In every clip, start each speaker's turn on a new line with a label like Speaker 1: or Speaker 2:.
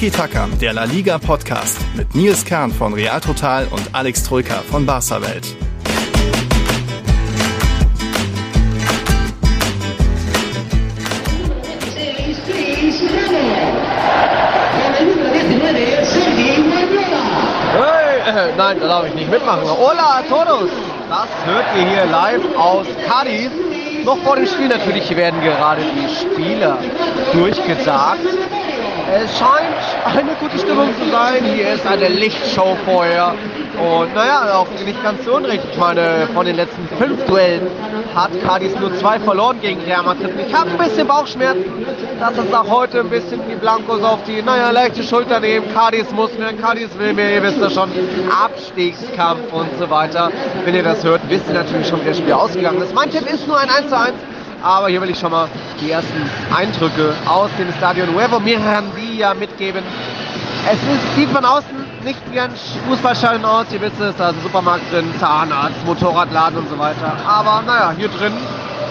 Speaker 1: Tiki Taka, der La Liga Podcast mit Nils Kern von Real Total und Alex Troika von Barca Welt.
Speaker 2: Hey, nein, da darf ich nicht mitmachen. Hola a todos! Das hört ihr hier live aus Cadiz. Noch vor dem Spiel natürlich werden gerade die Spieler durchgesagt. Es scheint eine gute Stimmung zu sein. Hier ist eine Lichtshow vorher. Und naja, auch nicht ganz so unrecht. Ich meine, von den letzten fünf Duellen hat Cadiz nur zwei verloren gegen Real Madrid. Ich habe ein bisschen Bauchschmerzen, dass es auch heute ein bisschen die Blancos auf die, naja, leichte Schulter nehmen. Cadiz muss mehr, Cadiz will mehr, ihr wisst ja schon. Abstiegskampf und so weiter. Wenn ihr das hört, wisst ihr natürlich schon, wie das Spiel ausgegangen ist. Mein Tipp ist nur ein 1 zu 1. Aber hier will ich schon mal die ersten Eindrücke aus dem Stadion Nuevo Mirandilla mitgeben. Es ist, sieht von außen nicht wie ein Fußballstadion aus, ihr wisst es, da ist ein Supermarkt drin, Zahnarzt, Motorradladen und so weiter. Aber naja, hier drin,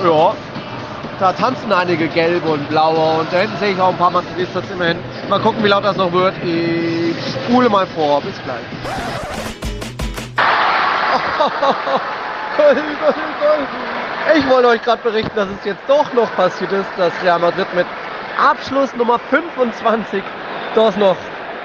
Speaker 2: ja, da tanzen einige gelbe und blaue und da hinten sehe ich auch ein paar Madridistas immerhin. Mal gucken, wie laut das noch wird. Ich spule mal vor. Bis gleich. Goal, Goal, Goal. Ich wollte euch gerade berichten, dass es jetzt doch noch passiert ist, dass Real Madrid mit Abschluss Nummer 25 doch noch,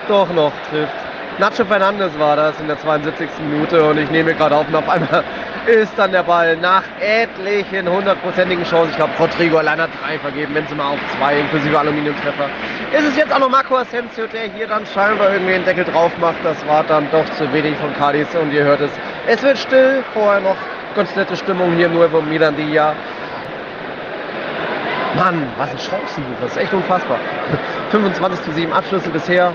Speaker 2: doch noch trifft. Nacho Fernandes war das in der 72. Minute und ich nehme gerade auf und auf einmal ist dann der Ball nach etlichen hundertprozentigen Chancen, ich glaube Rodrigo allein hat drei vergeben, wenn sie mal auf zwei inklusive Aluminiumtreffer, ist es jetzt auch noch Marco Asensio, der hier dann scheinbar irgendwie den Deckel drauf macht. Das war dann doch zu wenig von Cadiz und ihr hört es. Es wird still, vorher noch ganz nette Stimmung hier nur vom Mirandilla. Mann, was ein Chancenbuch, das ist echt unfassbar. 25 zu 7 Abschlüsse bisher,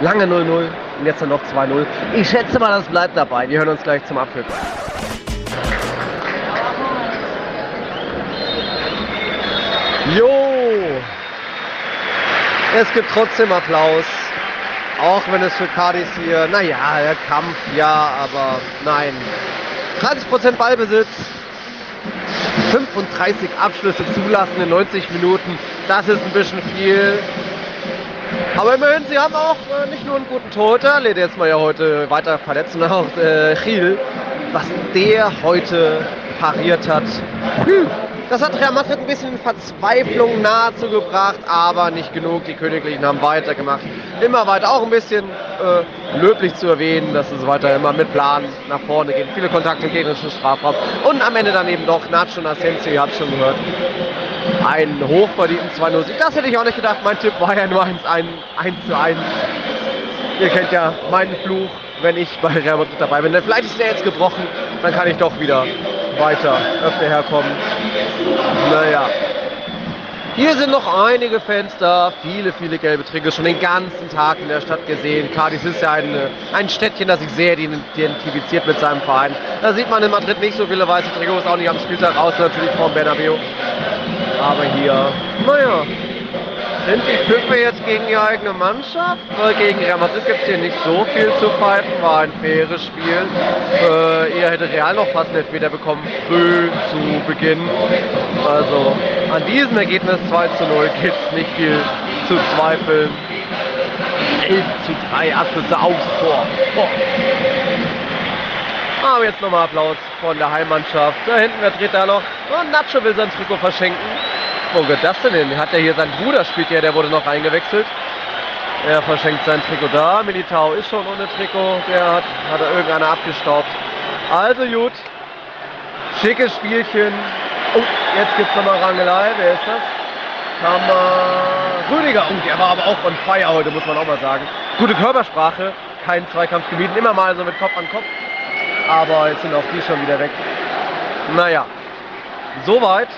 Speaker 2: lange 0-0 und jetzt dann noch 2-0. Ich schätze mal, das bleibt dabei. Wir hören uns gleich zum Abpfiff. Jo! Es gibt trotzdem Applaus. Auch wenn es für Cardis hier, naja, Kampf, ja, aber nein. 30% Ballbesitz, 35 Abschlüsse zulassen in 90 Minuten. Das ist ein bisschen viel. Aber immerhin, sie haben auch äh, nicht nur einen guten Torhüter, der jetzt mal ja heute weiter verletzt, sondern auch äh, Gil, was der heute pariert hat. Das hat Real Madrid ein bisschen Verzweiflung nahezugebracht, aber nicht genug. Die Königlichen haben weitergemacht. Immer weiter, auch ein bisschen äh, löblich zu erwähnen, dass es weiter immer mit Plan nach vorne geht. Viele Kontakte im gegnerischen Strafraum. Und am Ende dann eben doch Nacho und Asensio, ihr habt schon gehört. Ein hochverdienten 2-0. Das hätte ich auch nicht gedacht. Mein Tipp war ja nur 1, 1, 1 zu 1. Ihr kennt ja meinen Fluch, wenn ich bei Real Madrid dabei bin. Vielleicht ist der jetzt gebrochen, dann kann ich doch wieder weiter öfter herkommen. Naja. Hier sind noch einige da, viele, viele gelbe Trikots, schon den ganzen Tag in der Stadt gesehen. Cadiz ist ja ein, ein Städtchen, das sich sehr identifiziert mit seinem Verein. Da sieht man in Madrid nicht so viele weiße Trikots, auch nicht am Spieltag aus, natürlich vom Bernabeu. Aber hier, naja, sind die Pfiffe jetzt gegen die eigene Mannschaft? Weil gegen Real Madrid gibt es hier nicht so viel zu pfeifen, war ein faires Spiel. Äh, eher hätte Real noch fast einen Elfmeter bekommen, früh zu Beginn. Also an diesem Ergebnis 2 zu 0 gibt es nicht viel zu zweifeln. 11 zu 3 Abschlüsse aufs Tor. Aber jetzt nochmal Applaus von der Heimmannschaft. Da hinten, wer dreht da noch? Und Nacho will sein Trikot verschenken. Wo geht das denn? Hat er hier sein Bruder spielt ja, der wurde noch eingewechselt. Er verschenkt sein Trikot da. Militao ist schon ohne Trikot. Der hat, hat er irgendeiner abgestaubt. Also gut. Schickes Spielchen. Oh, jetzt gibt's nochmal Rangelei. Wer ist das? Kammer Rüdiger. Oh, der war aber auch on fire heute, muss man auch mal sagen. Gute Körpersprache. Kein Zweikampf gemieden. Immer mal so mit Kopf an Kopf. Aber jetzt sind auch die schon wieder weg. Naja. Soweit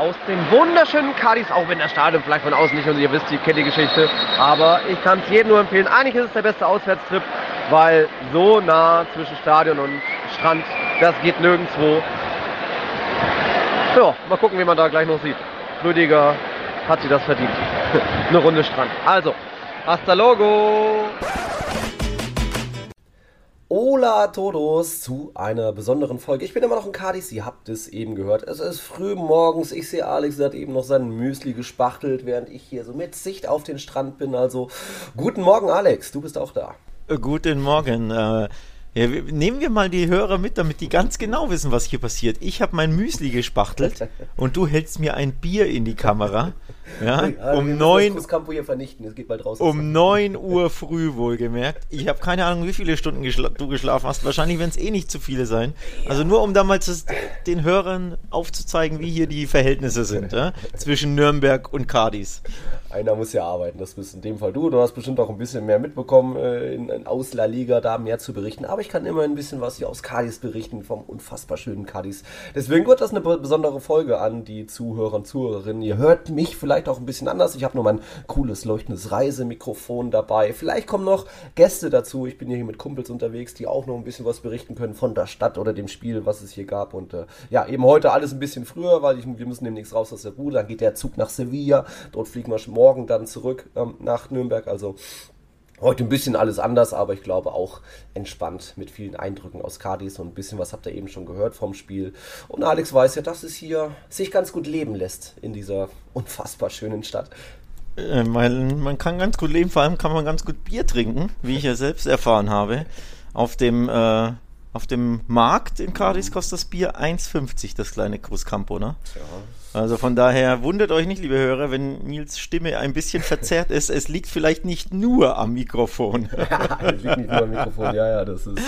Speaker 2: aus dem wunderschönen Cadiz, auch wenn das Stadion vielleicht von außen nicht und ihr wisst, ihr kennt die Geschichte, aber ich kann es jedem nur empfehlen. Eigentlich ist es der beste Auswärtstrip, weil so nah zwischen Stadion und Strand, das geht nirgendwo. Ja, mal gucken, wie man da gleich noch sieht. Rüdiger hat sie das verdient. Eine Runde Strand. Also, hasta logo!
Speaker 3: Hola todos zu einer besonderen Folge. Ich bin immer noch in Cadiz, ihr habt es eben gehört. Es ist früh morgens, ich sehe Alex hat eben noch sein Müsli gespachtelt, während ich hier so mit Sicht auf den Strand bin. Also guten Morgen Alex, du bist auch da.
Speaker 4: Äh, guten Morgen. Äh, ja, nehmen wir mal die Hörer mit, damit die ganz genau wissen, was hier passiert. Ich habe mein Müsli gespachtelt und du hältst mir ein Bier in die Kamera. Ja, um 9 Um 9 Uhr früh wohlgemerkt. Ich habe keine Ahnung, wie viele Stunden geschla du geschlafen hast. Wahrscheinlich werden es eh nicht zu viele sein. Also nur um damals den Hörern aufzuzeigen, wie hier die Verhältnisse sind ja? zwischen Nürnberg und Cadiz.
Speaker 3: Einer muss ja arbeiten, das bist in dem Fall du. Du hast bestimmt auch ein bisschen mehr mitbekommen äh, in, in aus La Liga, da mehr zu berichten. Aber ich kann immer ein bisschen was hier aus Cadiz berichten, vom unfassbar schönen Cadiz. Deswegen wird das eine besondere Folge an die Zuhörer und Zuhörerinnen. Ihr hört mich vielleicht auch ein bisschen anders. Ich habe nur mein cooles leuchtendes Reisemikrofon dabei. Vielleicht kommen noch Gäste dazu. Ich bin hier mit Kumpels unterwegs, die auch noch ein bisschen was berichten können von der Stadt oder dem Spiel, was es hier gab. Und äh, ja, eben heute alles ein bisschen früher, weil ich, wir müssen demnächst raus aus der Bude. Dann geht der Zug nach Sevilla. Dort fliegen wir morgen dann zurück ähm, nach Nürnberg. Also Heute ein bisschen alles anders, aber ich glaube auch entspannt mit vielen Eindrücken aus Cadiz und ein bisschen was habt ihr eben schon gehört vom Spiel. Und Alex weiß ja, dass es hier sich ganz gut leben lässt in dieser unfassbar schönen Stadt.
Speaker 4: Äh, man, man kann ganz gut leben, vor allem kann man ganz gut Bier trinken, wie ich ja selbst erfahren habe. Auf dem, äh, auf dem Markt in Cadiz kostet das Bier 1,50, das kleine Cruzcampo, ne? Ja, also von daher wundert euch nicht, liebe Hörer, wenn Nils Stimme ein bisschen verzerrt ist. Es liegt vielleicht nicht nur am Mikrofon.
Speaker 3: es liegt nicht nur am Mikrofon, ja, ja, das ist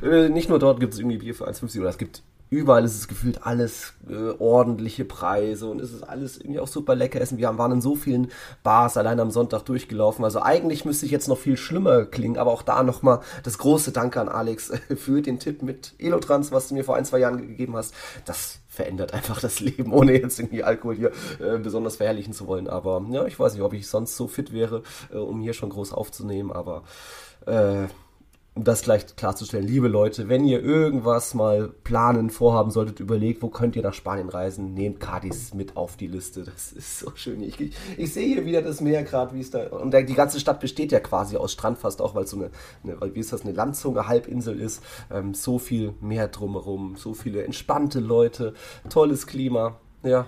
Speaker 3: so. Äh, nicht nur dort gibt es irgendwie Bier für 1,50 oder es gibt überall ist es gefühlt alles äh, ordentliche Preise und es ist alles irgendwie auch super lecker essen. Wir waren in so vielen Bars allein am Sonntag durchgelaufen. Also eigentlich müsste ich jetzt noch viel schlimmer klingen, aber auch da nochmal das große Danke an Alex für den Tipp mit Elotrans, was du mir vor ein, zwei Jahren gegeben hast. Das verändert einfach das Leben, ohne jetzt irgendwie Alkohol hier äh, besonders verherrlichen zu wollen. Aber ja, ich weiß nicht, ob ich sonst so fit wäre, äh, um hier schon groß aufzunehmen, aber äh, um das gleich klarzustellen, liebe Leute, wenn ihr irgendwas mal planen, vorhaben solltet, überlegt, wo könnt ihr nach Spanien reisen, nehmt Cadiz mit auf die Liste. Das ist so schön. Ich, ich, ich sehe hier wieder das Meer gerade, wie es da. Und die ganze Stadt besteht ja quasi aus Strand fast auch, weil es so eine, eine, wie ist das, eine Landzunge, Halbinsel ist. Ähm, so viel Meer drumherum, so viele entspannte Leute, tolles Klima. Ja.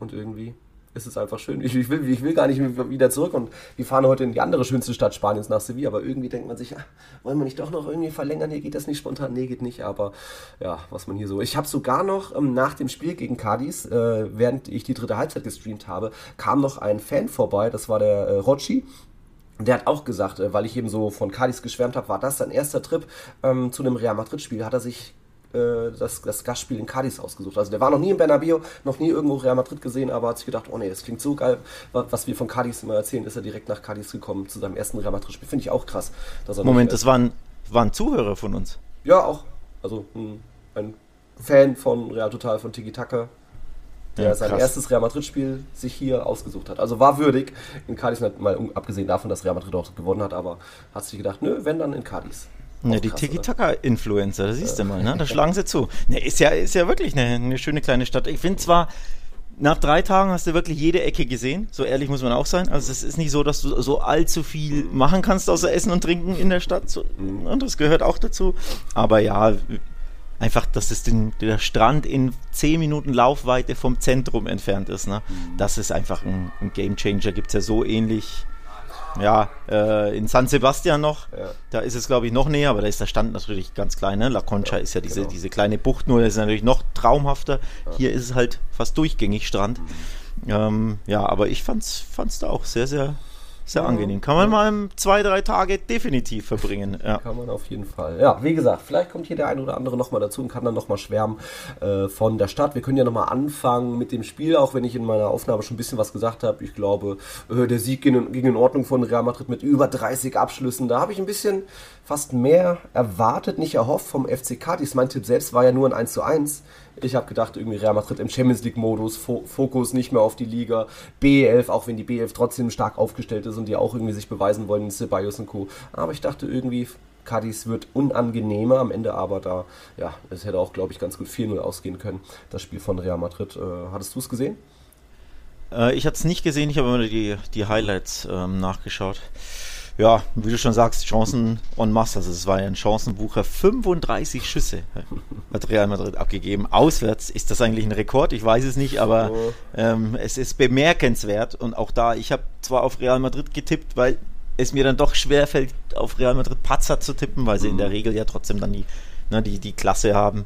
Speaker 3: Und irgendwie ist es einfach schön. Ich, ich, will, ich will gar nicht wieder zurück und wir fahren heute in die andere schönste Stadt Spaniens nach Sevilla, aber irgendwie denkt man sich, ja, wollen wir nicht doch noch irgendwie verlängern? Hier geht das nicht spontan. Nee, geht nicht, aber ja, was man hier so. Ich habe sogar noch ähm, nach dem Spiel gegen Cadiz, äh, während ich die dritte Halbzeit gestreamt habe, kam noch ein Fan vorbei, das war der äh, Rocci. Der hat auch gesagt, äh, weil ich eben so von Cadiz geschwärmt habe, war das sein erster Trip ähm, zu einem Real Madrid-Spiel. Hat er sich äh, das, das Gastspiel in Cadiz ausgesucht. Also der war noch nie in Bernabeu, noch nie irgendwo Real Madrid gesehen, aber hat sich gedacht, oh nee, das klingt so geil, was wir von Cadiz immer erzählen, ist er direkt nach Cadiz gekommen zu seinem ersten Real Madrid-Spiel. Finde ich auch krass.
Speaker 4: Moment, das waren, waren Zuhörer von uns?
Speaker 3: Ja, auch. Also ein, ein Fan von Real Total, von Tiki Taka, der ja, sein erstes Real Madrid-Spiel sich hier ausgesucht hat. Also war würdig in Cadiz, mal abgesehen davon, dass Real Madrid auch gewonnen hat, aber hat sich gedacht, nö, wenn dann in Cadiz.
Speaker 4: Ja, die Tiki-Taka-Influencer, da siehst du mal, ne? da schlagen sie zu. Ne, ist, ja, ist ja wirklich eine, eine schöne kleine Stadt. Ich finde zwar, nach drei Tagen hast du wirklich jede Ecke gesehen, so ehrlich muss man auch sein. Also es ist nicht so, dass du so allzu viel machen kannst außer Essen und Trinken in der Stadt. So, und ne, das gehört auch dazu. Aber ja, einfach, dass es den, der Strand in zehn Minuten Laufweite vom Zentrum entfernt ist. Ne? Mhm. Das ist einfach ein, ein Game Changer. Gibt es ja so ähnlich ja, äh, in San Sebastian noch. Ja. Da ist es, glaube ich, noch näher, aber da ist der Stand natürlich ganz klein. Ne? La Concha ja, ist ja diese, genau. diese kleine Bucht, nur das ist natürlich noch traumhafter. Ja. Hier ist es halt fast durchgängig Strand. Mhm. Ähm, ja, aber ich fand's, fand's da auch sehr, sehr sehr ja, angenehm. Kann man mal zwei, drei Tage definitiv verbringen.
Speaker 3: Ja. Kann man auf jeden Fall. Ja, wie gesagt, vielleicht kommt hier der eine oder andere nochmal dazu und kann dann nochmal schwärmen äh, von der Stadt. Wir können ja nochmal anfangen mit dem Spiel, auch wenn ich in meiner Aufnahme schon ein bisschen was gesagt habe. Ich glaube, äh, der Sieg ging in, ging in Ordnung von Real Madrid mit über 30 Abschlüssen. Da habe ich ein bisschen fast mehr erwartet, nicht erhofft vom FCK. Dies mein Tipp selbst war ja nur ein 1 zu 1. Ich habe gedacht, irgendwie Real Madrid im Champions League-Modus, Fokus nicht mehr auf die Liga, B11, auch wenn die B11 trotzdem stark aufgestellt ist und die auch irgendwie sich beweisen wollen, Ceballos und Co. Aber ich dachte irgendwie, Cadiz wird unangenehmer am Ende, aber da, ja, es hätte auch, glaube ich, ganz gut 4-0 ausgehen können, das Spiel von Real Madrid. Äh, hattest du es gesehen?
Speaker 4: Äh, ich hatte es nicht gesehen, ich habe immer die, die Highlights ähm, nachgeschaut. Ja, wie du schon sagst, Chancen en masse. Also es war ja ein Chancenbucher. 35 Schüsse hat Real Madrid abgegeben. Auswärts ist das eigentlich ein Rekord. Ich weiß es nicht, aber ähm, es ist bemerkenswert. Und auch da, ich habe zwar auf Real Madrid getippt, weil es mir dann doch schwer fällt, auf Real Madrid Patzer zu tippen, weil sie in der Regel ja trotzdem dann die, ne, die, die Klasse haben.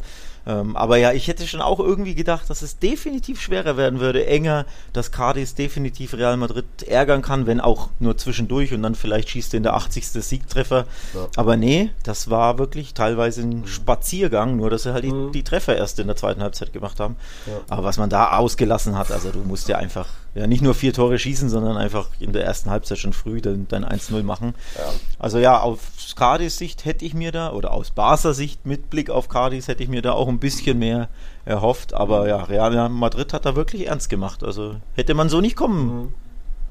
Speaker 4: Ähm, aber ja, ich hätte schon auch irgendwie gedacht, dass es definitiv schwerer werden würde, enger, dass Cardis definitiv Real Madrid ärgern kann, wenn auch nur zwischendurch und dann vielleicht schießt er in der 80. Siegtreffer. Ja. Aber nee, das war wirklich teilweise ein Spaziergang, nur dass sie halt die, mhm. die Treffer erst in der zweiten Halbzeit gemacht haben. Ja. Aber was man da ausgelassen hat, also du musst ja einfach ja nicht nur vier Tore schießen, sondern einfach in der ersten Halbzeit schon früh dein, dein 1-0 machen. Ja. Also ja, aus Cardis Sicht hätte ich mir da, oder aus Barca Sicht mit Blick auf Cardis hätte ich mir da auch ein bisschen mehr erhofft. Aber ja, Real Madrid hat da wirklich ernst gemacht. Also hätte man so nicht kommen, mhm.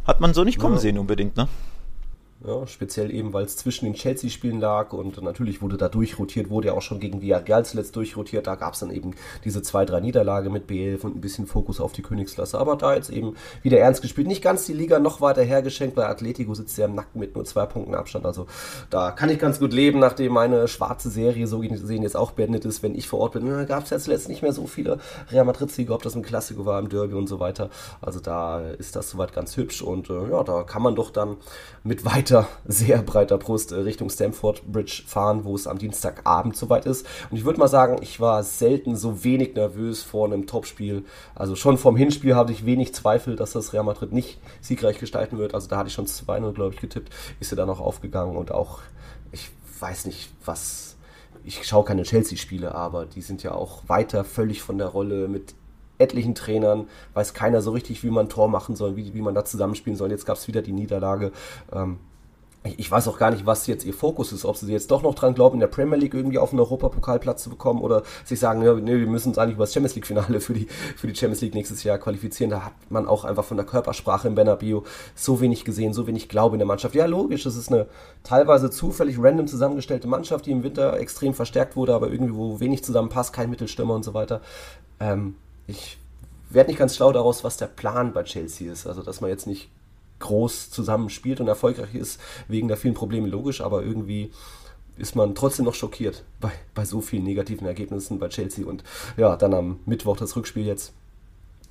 Speaker 4: hat man so nicht kommen ja. sehen unbedingt, ne?
Speaker 3: Ja, speziell eben, weil es zwischen den Chelsea-Spielen lag und natürlich wurde da durchrotiert, wurde ja auch schon gegen Villarreal zuletzt durchrotiert. Da gab es dann eben diese zwei, drei Niederlage mit B11 und ein bisschen Fokus auf die Königsklasse. Aber da jetzt eben wieder ernst gespielt. Nicht ganz die Liga noch weiter hergeschenkt, weil Atletico sitzt ja im Nacken mit nur zwei Punkten Abstand. Also da kann ich ganz gut leben, nachdem meine schwarze Serie so gesehen jetzt auch beendet ist. Wenn ich vor Ort bin, gab es ja zuletzt nicht mehr so viele Real Madrid-Siege, ob das ein Klassiker war, im Derby und so weiter. Also da ist das soweit ganz hübsch und äh, ja, da kann man doch dann mit weiter sehr breiter Brust äh, Richtung Stamford Bridge fahren, wo es am Dienstagabend soweit ist. Und ich würde mal sagen, ich war selten so wenig nervös vor einem Topspiel. Also schon vom Hinspiel hatte ich wenig Zweifel, dass das Real Madrid nicht siegreich gestalten wird. Also da hatte ich schon 2-0, glaube ich, getippt. Ist er dann auch aufgegangen und auch, ich weiß nicht, was ich schaue keine Chelsea-Spiele, aber die sind ja auch weiter völlig von der Rolle mit etlichen Trainern, weiß keiner so richtig, wie man ein Tor machen soll, wie, wie man da zusammenspielen soll. Jetzt gab es wieder die Niederlage. Ähm, ich weiß auch gar nicht, was jetzt ihr Fokus ist, ob sie jetzt doch noch dran glauben, in der Premier League irgendwie auf einen Europapokalplatz zu bekommen oder sich sagen, ja, nee, wir müssen uns eigentlich über das Champions League Finale für die, für die Champions League nächstes Jahr qualifizieren. Da hat man auch einfach von der Körpersprache im Bernabeu so wenig gesehen, so wenig Glaube in der Mannschaft. Ja, logisch, es ist eine teilweise zufällig random zusammengestellte Mannschaft, die im Winter extrem verstärkt wurde, aber irgendwie wo wenig zusammenpasst, kein Mittelstürmer und so weiter. Ähm, ich werde nicht ganz schlau daraus, was der Plan bei Chelsea ist. Also, dass man jetzt nicht groß zusammenspielt und erfolgreich ist, wegen der vielen Probleme logisch, aber irgendwie ist man trotzdem noch schockiert bei, bei so vielen negativen Ergebnissen bei Chelsea. Und ja, dann am Mittwoch das Rückspiel jetzt,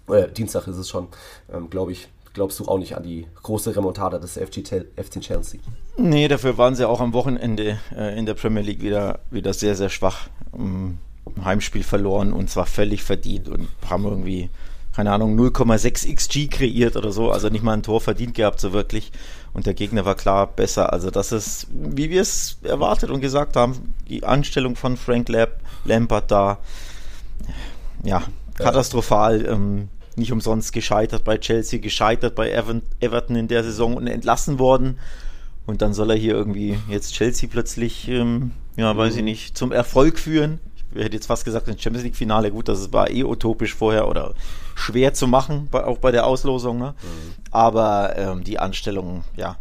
Speaker 3: äh, Dienstag ist es schon, ähm, glaube ich, glaubst du auch nicht an die große Remontada des FC, FC Chelsea?
Speaker 4: Nee, dafür waren sie auch am Wochenende äh, in der Premier League wieder, wieder sehr, sehr schwach. Um, Heimspiel verloren und zwar völlig verdient und haben irgendwie, keine Ahnung, 0,6 XG kreiert oder so, also nicht mal ein Tor verdient gehabt, so wirklich. Und der Gegner war klar besser. Also das ist, wie wir es erwartet und gesagt haben, die Anstellung von Frank Lamp Lampard da, ja, katastrophal. Ähm, nicht umsonst gescheitert bei Chelsea, gescheitert bei Everton in der Saison und entlassen worden. Und dann soll er hier irgendwie jetzt Chelsea plötzlich, ähm, ja, weiß ich mhm. nicht, zum Erfolg führen ich hätte jetzt fast gesagt, ein Champions League-Finale, gut, das war eh utopisch vorher oder schwer zu machen, auch bei der Auslosung. Ne? Mhm. Aber ähm, die Anstellung, ja,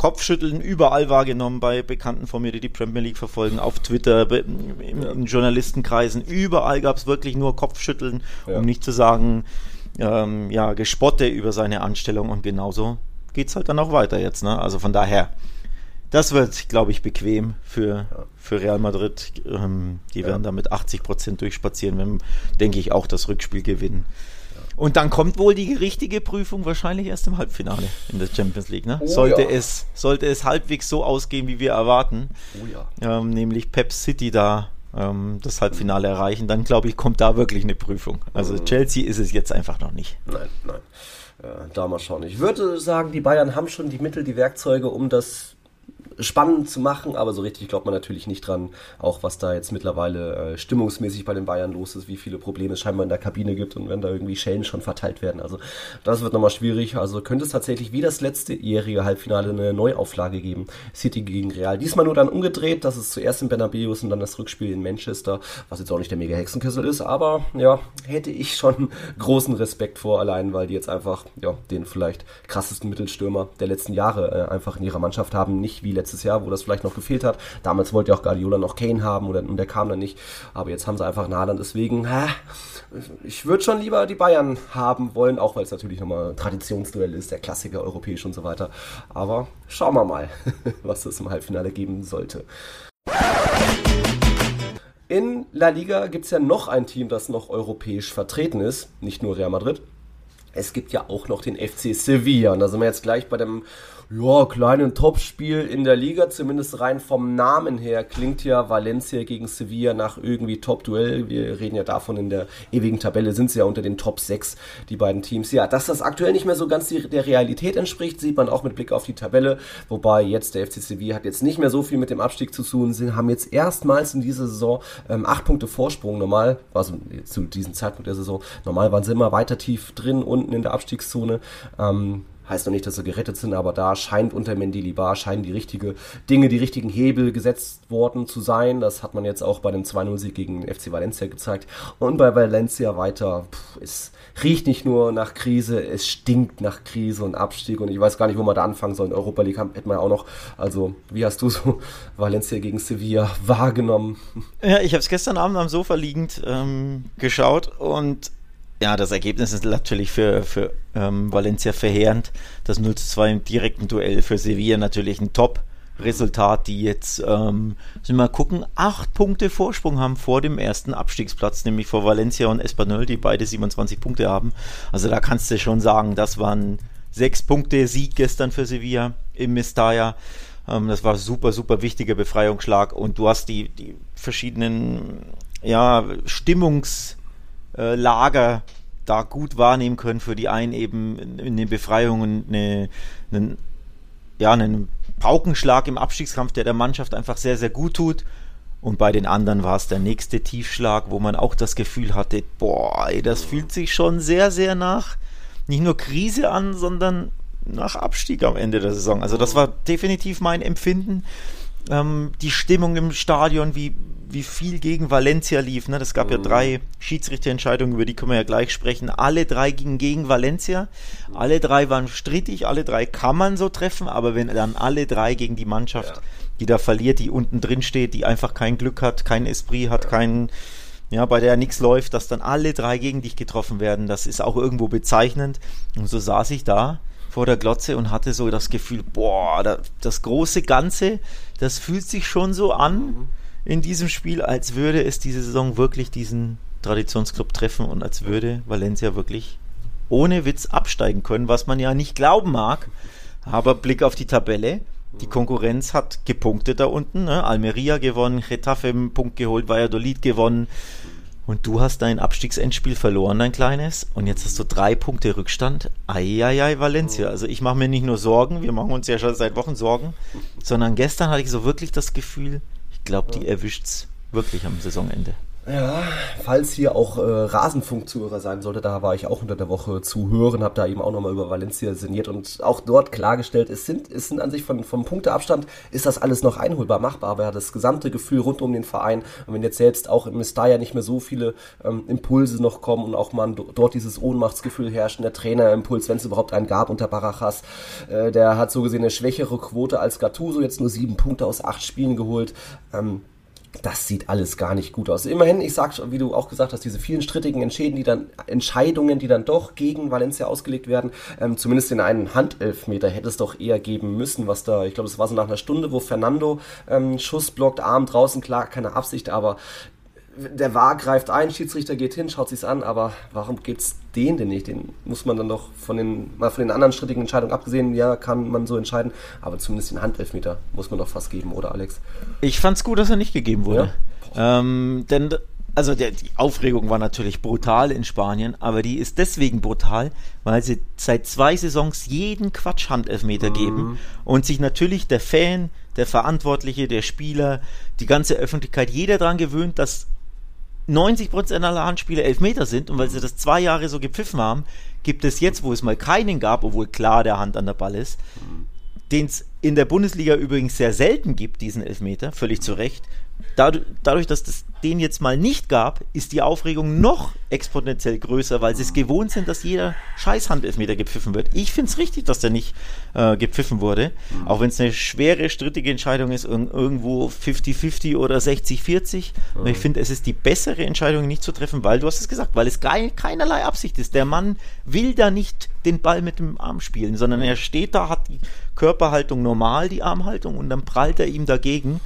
Speaker 4: Kopfschütteln überall wahrgenommen bei Bekannten von mir, die die Premier League verfolgen, auf Twitter, in, in Journalistenkreisen. Überall gab es wirklich nur Kopfschütteln, ja. um nicht zu sagen, ähm, ja, Gespotte über seine Anstellung. Und genauso geht es halt dann auch weiter jetzt. Ne? Also von daher das wird, glaube ich, bequem für, für Real Madrid. Ähm, die werden da mit 80 Prozent durchspazieren, wenn, denke ich, auch das Rückspiel gewinnen. Und dann kommt wohl die richtige Prüfung wahrscheinlich erst im Halbfinale in der Champions League. Ne? Oh, sollte, ja. es, sollte es halbwegs so ausgehen, wie wir erwarten, oh, ja. ähm, nämlich Pep City da ähm, das Halbfinale erreichen, dann glaube ich, kommt da wirklich eine Prüfung. Also mhm. Chelsea ist es jetzt einfach noch nicht.
Speaker 3: Nein, nein. Äh, da mal schauen. Ich würde sagen, die Bayern haben schon die Mittel, die Werkzeuge, um das spannend zu machen, aber so richtig glaubt man natürlich nicht dran, auch was da jetzt mittlerweile äh, stimmungsmäßig bei den Bayern los ist, wie viele Probleme es scheinbar in der Kabine gibt und wenn da irgendwie Schellen schon verteilt werden. Also das wird nochmal schwierig. Also könnte es tatsächlich wie das letzte jährige Halbfinale eine Neuauflage geben. City gegen Real. Diesmal nur dann umgedreht, dass es zuerst in Bernabeu ist und dann das Rückspiel in Manchester, was jetzt auch nicht der mega Hexenkessel ist, aber ja, hätte ich schon großen Respekt vor, allein weil die jetzt einfach ja, den vielleicht krassesten Mittelstürmer der letzten Jahre äh, einfach in ihrer Mannschaft haben, nicht wie letztes Jahr, wo das vielleicht noch gefehlt hat. Damals wollte ja auch Guardiola noch Kane haben oder, und der kam dann nicht. Aber jetzt haben sie einfach einen Haaland. Deswegen, hä, ich würde schon lieber die Bayern haben wollen, auch weil es natürlich nochmal ein Traditionsduell ist, der Klassiker europäisch und so weiter. Aber schauen wir mal, was es im Halbfinale geben sollte. In La Liga gibt es ja noch ein Team, das noch europäisch vertreten ist, nicht nur Real Madrid. Es gibt ja auch noch den FC Sevilla. Und da sind wir jetzt gleich bei dem ja, kleinen Topspiel in der Liga, zumindest rein vom Namen her, klingt ja Valencia gegen Sevilla nach irgendwie Top-Duell. Wir reden ja davon, in der ewigen Tabelle sind sie ja unter den Top 6, die beiden Teams. Ja, dass das aktuell nicht mehr so ganz der Realität entspricht, sieht man auch mit Blick auf die Tabelle. Wobei jetzt der FC Sevilla hat jetzt nicht mehr so viel mit dem Abstieg zu tun. Sie haben jetzt erstmals in dieser Saison ähm, acht Punkte Vorsprung. Normal, also zu diesem Zeitpunkt der Saison, normal waren sie immer weiter tief drin, unten in der Abstiegszone. Ähm, Heißt noch nicht, dass sie gerettet sind, aber da scheint unter Mendilibar scheinen die richtige Dinge, die richtigen Hebel gesetzt worden zu sein. Das hat man jetzt auch bei dem 2-0-Sieg gegen FC Valencia gezeigt. Und bei Valencia weiter, pff, es riecht nicht nur nach Krise, es stinkt nach Krise und Abstieg. Und ich weiß gar nicht, wo man da anfangen soll. In Europa League hätten wir ja auch noch. Also, wie hast du so Valencia gegen Sevilla wahrgenommen?
Speaker 4: Ja, ich habe es gestern Abend am Sofa liegend ähm, geschaut und ja, das Ergebnis ist natürlich für, für ähm, Valencia verheerend. Das 0 zu 2 im direkten Duell für Sevilla natürlich ein Top-Resultat, die jetzt, ähm, müssen wir mal gucken, acht Punkte Vorsprung haben vor dem ersten Abstiegsplatz, nämlich vor Valencia und Espanyol, die beide 27 Punkte haben. Also da kannst du schon sagen, das waren sechs Punkte Sieg gestern für Sevilla im Mestalla. Ähm, das war super, super wichtiger Befreiungsschlag und du hast die, die verschiedenen, ja, Stimmungs- äh, Lager da gut wahrnehmen können. Für die einen eben eine Befreiung und eine, einen, ja, einen Paukenschlag im Abstiegskampf, der der Mannschaft einfach sehr, sehr gut tut. Und bei den anderen war es der nächste Tiefschlag, wo man auch das Gefühl hatte, boah, ey, das fühlt sich schon sehr, sehr nach nicht nur Krise an, sondern nach Abstieg am Ende der Saison. Also das war definitiv mein Empfinden. Ähm, die Stimmung im Stadion, wie, wie viel gegen Valencia lief. Ne? Das gab mhm. ja drei Schiedsrichterentscheidungen, über die können wir ja gleich sprechen. Alle drei gingen gegen Valencia. Alle drei waren strittig, alle drei kann man so treffen, aber wenn dann alle drei gegen die Mannschaft, ja. die da verliert, die unten drin steht, die einfach kein Glück hat, kein Esprit hat, ja. kein, ja, bei der nichts läuft, dass dann alle drei gegen dich getroffen werden, das ist auch irgendwo bezeichnend. Und so saß ich da vor der Glotze und hatte so das Gefühl, boah, das große Ganze, das fühlt sich schon so an. Mhm in diesem Spiel, als würde es diese Saison wirklich diesen Traditionsclub treffen und als würde Valencia wirklich ohne Witz absteigen können, was man ja nicht glauben mag. Aber Blick auf die Tabelle. Die Konkurrenz hat gepunktet da unten. Ne? Almeria gewonnen, Getafe einen Punkt geholt, Valladolid gewonnen. Und du hast dein Abstiegsendspiel verloren, dein kleines. Und jetzt hast du drei Punkte Rückstand. Eieiei, Valencia. Also ich mache mir nicht nur Sorgen, wir machen uns ja schon seit Wochen Sorgen, sondern gestern hatte ich so wirklich das Gefühl, glaube, die erwischt es wirklich am Saisonende.
Speaker 3: Ja, falls hier auch äh, Rasenfunkzuhörer sein sollte, da war ich auch unter der Woche zu hören, habe da eben auch nochmal über Valencia sinniert und auch dort klargestellt, es sind, es sind an sich von, vom Punkteabstand, ist das alles noch einholbar machbar, aber das gesamte Gefühl rund um den Verein, und wenn jetzt selbst auch im Mestalla nicht mehr so viele ähm, Impulse noch kommen und auch man dort dieses Ohnmachtsgefühl herrscht, der Trainerimpuls, wenn es überhaupt einen gab unter Barajas, äh, der hat so gesehen eine schwächere Quote als Gattuso, jetzt nur sieben Punkte aus acht Spielen geholt, ähm, das sieht alles gar nicht gut aus. Immerhin, ich sag, wie du auch gesagt hast, diese vielen strittigen Entscheidungen, die dann, Entscheidungen, die dann doch gegen Valencia ausgelegt werden, ähm, zumindest in einen Handelfmeter hätte es doch eher geben müssen, was da, ich glaube, es war so nach einer Stunde, wo Fernando ähm, Schuss blockt, Arm draußen, klar, keine Absicht, aber der War greift ein, Schiedsrichter geht hin, schaut sich's an, aber warum gibt's den denn nicht? Den muss man dann doch von den, mal von den anderen strittigen Entscheidungen abgesehen, ja, kann man so entscheiden, aber zumindest den Handelfmeter muss man doch fast geben, oder Alex?
Speaker 4: Ich fand's gut, dass er nicht gegeben wurde. Ja? Ähm, denn also der, die Aufregung war natürlich brutal in Spanien, aber die ist deswegen brutal, weil sie seit zwei Saisons jeden Quatsch Handelfmeter mhm. geben und sich natürlich der Fan, der Verantwortliche, der Spieler, die ganze Öffentlichkeit, jeder daran gewöhnt, dass 90% aller Handspiele Elfmeter sind. Und weil sie das zwei Jahre so gepfiffen haben, gibt es jetzt, wo es mal keinen gab, obwohl klar der Hand an der Ball ist, den es in der Bundesliga übrigens sehr selten gibt, diesen Elfmeter, völlig zu Recht. Dadurch, dass es den jetzt mal nicht gab, ist die Aufregung noch exponentiell größer, weil sie es gewohnt sind, dass jeder scheiß Handelfmeter gepfiffen wird. Ich finde es richtig, dass der nicht äh, gepfiffen wurde, mhm. auch wenn es eine schwere, strittige Entscheidung ist, irgendwo 50-50 oder 60-40. Mhm. Ich finde, es ist die bessere Entscheidung, nicht zu treffen, weil du hast es gesagt, weil es keinerlei Absicht ist. Der Mann will da nicht den Ball mit dem Arm spielen, sondern er steht da, hat die Körperhaltung normal, die Armhaltung, und dann prallt er ihm dagegen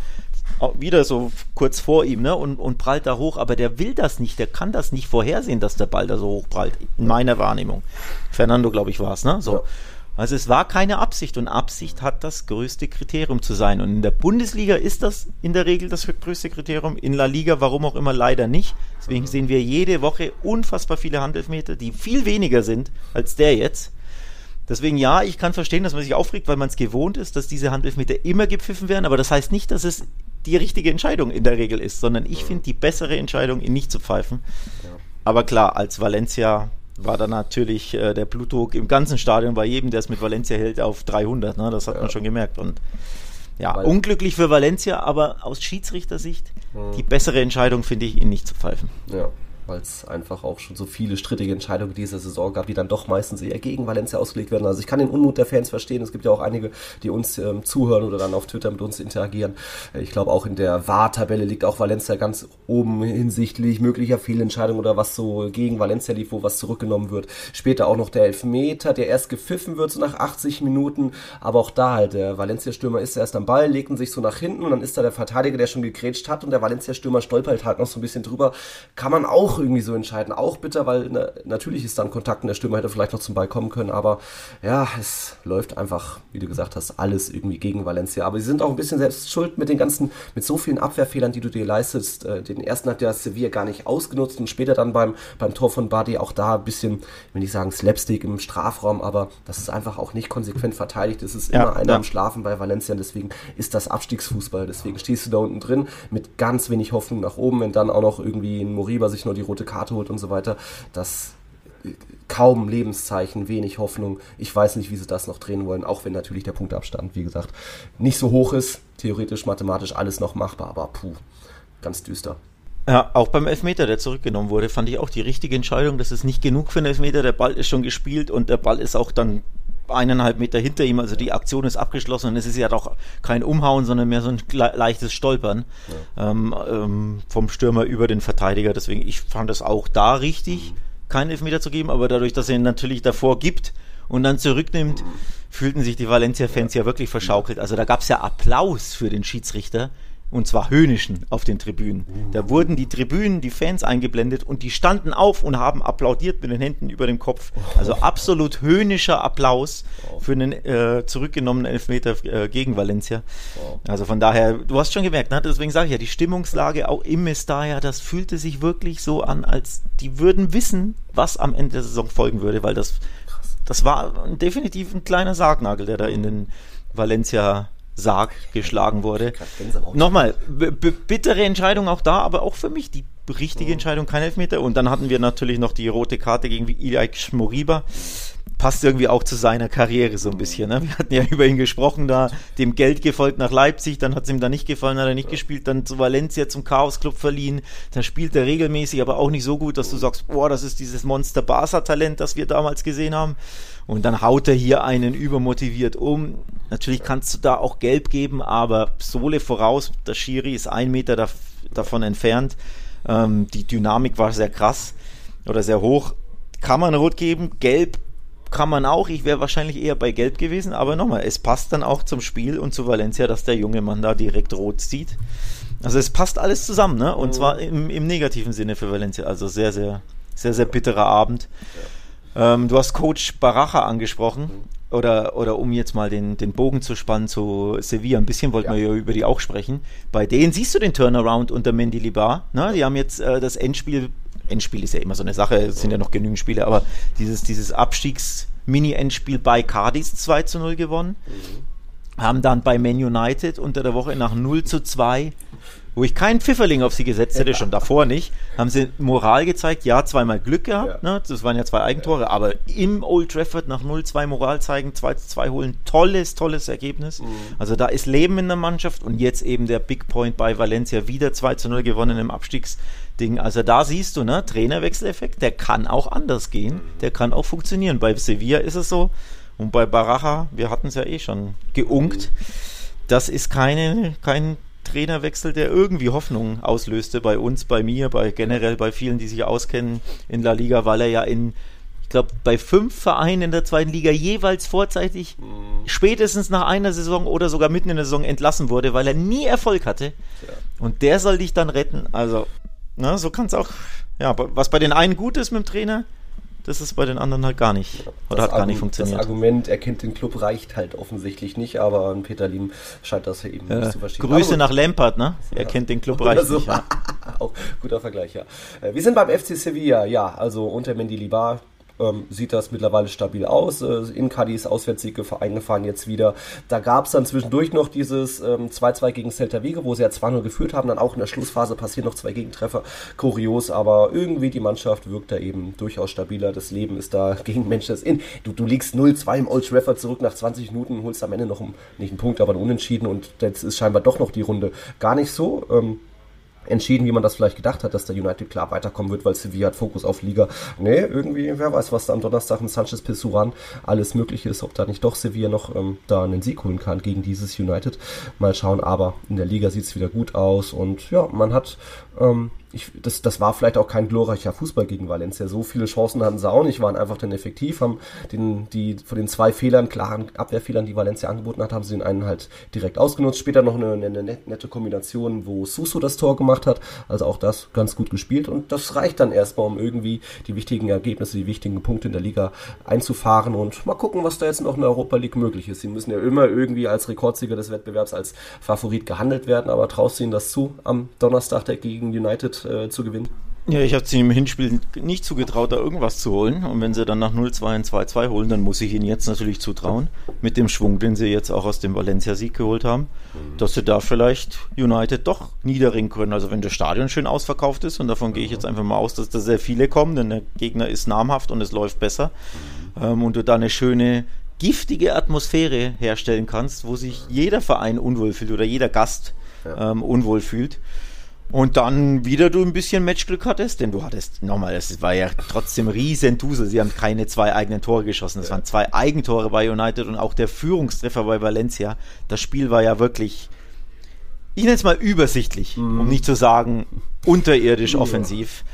Speaker 4: wieder so kurz vor ihm ne, und, und prallt da hoch, aber der will das nicht, der kann das nicht vorhersehen, dass der Ball da so hoch prallt, in meiner Wahrnehmung. Fernando, glaube ich, war es, ne? So. Ja. Also es war keine Absicht und Absicht hat das größte Kriterium zu sein. Und in der Bundesliga ist das in der Regel das größte Kriterium, in La Liga warum auch immer leider nicht. Deswegen sehen wir jede Woche unfassbar viele Handelfmeter, die viel weniger sind als der jetzt. Deswegen ja, ich kann verstehen, dass man sich aufregt, weil man es gewohnt ist, dass diese Handelfmeter immer gepfiffen werden, aber das heißt nicht, dass es die richtige Entscheidung in der Regel ist, sondern ich finde die bessere Entscheidung, ihn nicht zu pfeifen. Ja. Aber klar, als Valencia war da natürlich äh, der Blutdruck im ganzen Stadion bei jedem, der es mit Valencia hält, auf 300. Ne? Das hat ja. man schon gemerkt. Und ja, Weil, unglücklich für Valencia, aber aus Schiedsrichtersicht mhm. die bessere Entscheidung finde ich, ihn nicht zu pfeifen.
Speaker 3: Ja weil es einfach auch schon so viele strittige Entscheidungen dieser Saison gab, die dann doch meistens eher gegen Valencia ausgelegt werden. Also ich kann den Unmut der Fans verstehen. Es gibt ja auch einige, die uns ähm, zuhören oder dann auf Twitter mit uns interagieren. Ich glaube auch in der VAR-Tabelle liegt auch Valencia ganz oben hinsichtlich möglicher Fehlentscheidungen oder was so gegen Valencia lief, wo was zurückgenommen wird. Später auch noch der Elfmeter, der erst gepfiffen wird, so nach 80 Minuten. Aber auch da halt, der Valencia-Stürmer ist erst am Ball, legten sich so nach hinten und dann ist da der Verteidiger, der schon gegrätscht hat und der Valencia-Stürmer stolpert halt noch so ein bisschen drüber. Kann man auch auch irgendwie so entscheiden. Auch bitter, weil na, natürlich ist dann Kontakt und der Stürmer hätte vielleicht noch zum Ball kommen können, aber ja, es läuft einfach, wie du gesagt hast, alles irgendwie gegen Valencia. Aber sie sind auch ein bisschen selbst schuld mit den ganzen, mit so vielen Abwehrfehlern, die du dir leistest. Äh, den ersten hat ja Sevilla gar nicht ausgenutzt und später dann beim, beim Tor von Badi auch da ein bisschen, wenn ich sagen, Slapstick im Strafraum, aber das ist einfach auch nicht konsequent verteidigt. Es ist immer einer ja. am Schlafen bei Valencia deswegen ist das Abstiegsfußball. Deswegen stehst du da unten drin mit ganz wenig Hoffnung nach oben, wenn dann auch noch irgendwie ein Moriba sich nur die rote Karte holt und so weiter. Das kaum Lebenszeichen, wenig Hoffnung. Ich weiß nicht, wie sie das noch drehen wollen, auch wenn natürlich der Punktabstand, wie gesagt, nicht so hoch ist. Theoretisch, mathematisch alles noch machbar, aber puh, ganz düster.
Speaker 4: Ja, auch beim Elfmeter, der zurückgenommen wurde, fand ich auch die richtige Entscheidung. Das ist nicht genug für einen Elfmeter. Der Ball ist schon gespielt und der Ball ist auch dann eineinhalb Meter hinter ihm, also die Aktion ist abgeschlossen und es ist ja doch kein Umhauen, sondern mehr so ein leichtes Stolpern ja. ähm, ähm, vom Stürmer über den Verteidiger. Deswegen, ich fand es auch da richtig, mhm. keinen Elfmeter zu geben, aber dadurch, dass er ihn natürlich davor gibt und dann zurücknimmt, fühlten sich die Valencia-Fans ja. ja wirklich verschaukelt. Also da gab es ja Applaus für den Schiedsrichter und zwar höhnischen auf den Tribünen. Da wurden die Tribünen, die Fans eingeblendet und die standen auf und haben applaudiert mit den Händen über dem Kopf. Also absolut höhnischer Applaus für einen äh, zurückgenommenen Elfmeter äh, gegen Valencia. Also von daher, du hast schon gemerkt, ne? deswegen sage ich ja, die Stimmungslage auch im Mestalla, das fühlte sich wirklich so an, als die würden wissen, was am Ende der Saison folgen würde, weil das, das war definitiv ein kleiner Sargnagel, der da in den Valencia Sarg geschlagen wurde. Nochmal, bittere Entscheidung auch da, aber auch für mich die richtige Entscheidung, kein Elfmeter. Und dann hatten wir natürlich noch die rote Karte gegen Ilaik Moriba. Passt irgendwie auch zu seiner Karriere so ein bisschen. Ne? Wir hatten ja über ihn gesprochen, da dem Geld gefolgt nach Leipzig, dann hat es ihm da nicht gefallen, hat er nicht gespielt, dann zu Valencia zum Chaos Club verliehen. Da spielt er regelmäßig, aber auch nicht so gut, dass du sagst, boah, das ist dieses Monster Barca-Talent, das wir damals gesehen haben. Und dann haut er hier einen übermotiviert um. Natürlich kannst du da auch gelb geben, aber Sohle voraus, der Schiri ist ein Meter da, davon entfernt. Ähm, die Dynamik war sehr krass oder sehr hoch. Kann man rot geben, gelb kann man auch. Ich wäre wahrscheinlich eher bei gelb gewesen, aber nochmal, es passt dann auch zum Spiel und zu Valencia, dass der junge Mann da direkt rot zieht. Also es passt alles zusammen, ne? Und mhm. zwar im, im negativen Sinne für Valencia. Also sehr, sehr, sehr, sehr bitterer Abend. Ja. Ähm, du hast Coach Baracha angesprochen. Oder, oder um jetzt mal den, den Bogen zu spannen zu Sevilla, ein bisschen wollten ja. wir ja über die auch sprechen. Bei denen siehst du den Turnaround unter Mendy Libar. Ne? Die haben jetzt äh, das Endspiel, Endspiel ist ja immer so eine Sache, es sind ja noch genügend Spiele, aber dieses, dieses Abstiegs-Mini-Endspiel bei Cardis 2 zu 0 gewonnen. Mhm. Haben dann bei Man United unter der Woche nach 0 zu 2 wo ich keinen Pfifferling auf sie gesetzt hätte, schon davor nicht, haben sie Moral gezeigt. Ja, zweimal Glück gehabt, ja. ne? das waren ja zwei Eigentore, aber im Old Trafford nach 0-2 Moral zeigen, 2-2 holen, tolles, tolles Ergebnis. Mhm. Also da ist Leben in der Mannschaft und jetzt eben der Big Point bei Valencia, wieder 2-0 gewonnen im Abstiegsding. Also da siehst du, ne, Trainerwechseleffekt, der kann auch anders gehen, mhm. der kann auch funktionieren. Bei Sevilla ist es so und bei Baraja, wir hatten es ja eh schon geunkt, mhm. das ist keine, kein Trainerwechsel, der irgendwie Hoffnung auslöste bei uns, bei mir, bei generell bei vielen, die sich auskennen in La Liga, weil er ja in, ich glaube, bei fünf Vereinen in der zweiten Liga jeweils vorzeitig, mhm. spätestens nach einer Saison oder sogar mitten in der Saison entlassen wurde, weil er nie Erfolg hatte. Ja. Und der soll dich dann retten. Also, na, so kann es auch, ja, was bei den einen gut ist mit dem Trainer, das ist bei den anderen halt gar nicht.
Speaker 3: Oder das hat gar nicht funktioniert. Das Argument, er kennt den Club, reicht halt offensichtlich nicht, aber an Peter Lim scheint das ja eben
Speaker 4: äh, nicht zu verstehen. Grüße nach Lampard, ne? Er ja. kennt den Club, reicht so. nicht. Ja.
Speaker 3: Auch guter Vergleich, ja. Äh, wir sind beim FC Sevilla, ja, also unter Mendy Libar ähm, sieht das mittlerweile stabil aus. Äh, in Cadiz Auswärtssieg eingefahren jetzt wieder. Da gab es dann zwischendurch noch dieses ähm, 2-2 gegen Celta Vigo, wo sie ja 2-0 geführt haben. Dann auch in der Schlussphase passieren noch zwei Gegentreffer. Kurios, aber irgendwie die Mannschaft wirkt da eben durchaus stabiler. Das Leben ist da gegen Manchester in. Du, du liegst 0-2 im Old Trafford zurück nach 20 Minuten, holst am Ende noch einen, nicht einen Punkt, aber einen Unentschieden und jetzt ist scheinbar doch noch die Runde gar nicht so. Ähm, entschieden, wie man das vielleicht gedacht hat, dass der United klar weiterkommen wird, weil Sevilla hat Fokus auf Liga. Nee, irgendwie, wer weiß, was da am Donnerstag mit Sanchez Pizjuan alles möglich ist, ob da nicht doch Sevilla noch ähm, da einen Sieg holen kann gegen dieses United. Mal schauen, aber in der Liga sieht es wieder gut aus und ja, man hat ähm, ich, das, das war vielleicht auch kein glorreicher Fußball gegen Valencia. So viele Chancen hatten sie auch nicht, waren einfach dann effektiv, haben den, die, von den zwei Fehlern, klaren Abwehrfehlern, die Valencia angeboten hat, haben sie den einen halt direkt ausgenutzt. Später noch eine, eine nette Kombination, wo Suso das Tor gemacht hat. Also auch das ganz gut gespielt und das reicht dann erstmal, um irgendwie die wichtigen Ergebnisse, die wichtigen Punkte in der Liga einzufahren und mal gucken, was da jetzt noch in der Europa League möglich ist. Sie müssen ja immer irgendwie als Rekordsieger des Wettbewerbs, als Favorit gehandelt werden, aber traust du ihnen das zu am Donnerstag der gegen United äh, zu gewinnen?
Speaker 4: Ja, ich habe sie im Hinspiel nicht zugetraut, da irgendwas zu holen. Und wenn sie dann nach 0-2 ein 2-2 holen, dann muss ich ihnen jetzt natürlich zutrauen, mit dem Schwung, den sie jetzt auch aus dem Valencia-Sieg geholt haben, mhm. dass sie da vielleicht United doch niederringen können. Also wenn das Stadion schön ausverkauft ist, und davon gehe ich jetzt einfach mal aus, dass da sehr viele kommen, denn der Gegner ist namhaft und es läuft besser. Mhm. Ähm, und du da eine schöne, giftige Atmosphäre herstellen kannst, wo sich jeder Verein unwohl fühlt oder jeder Gast ja. ähm, unwohl fühlt und dann wieder du ein bisschen Matchglück hattest, denn du hattest, nochmal, es war ja trotzdem riesen Dusel. Sie haben keine zwei eigenen Tore geschossen. Es ja. waren zwei Eigentore bei United und auch der Führungstreffer bei Valencia. Das Spiel war ja wirklich, ich nenne es mal übersichtlich, mhm. um nicht zu sagen unterirdisch ja. offensiv.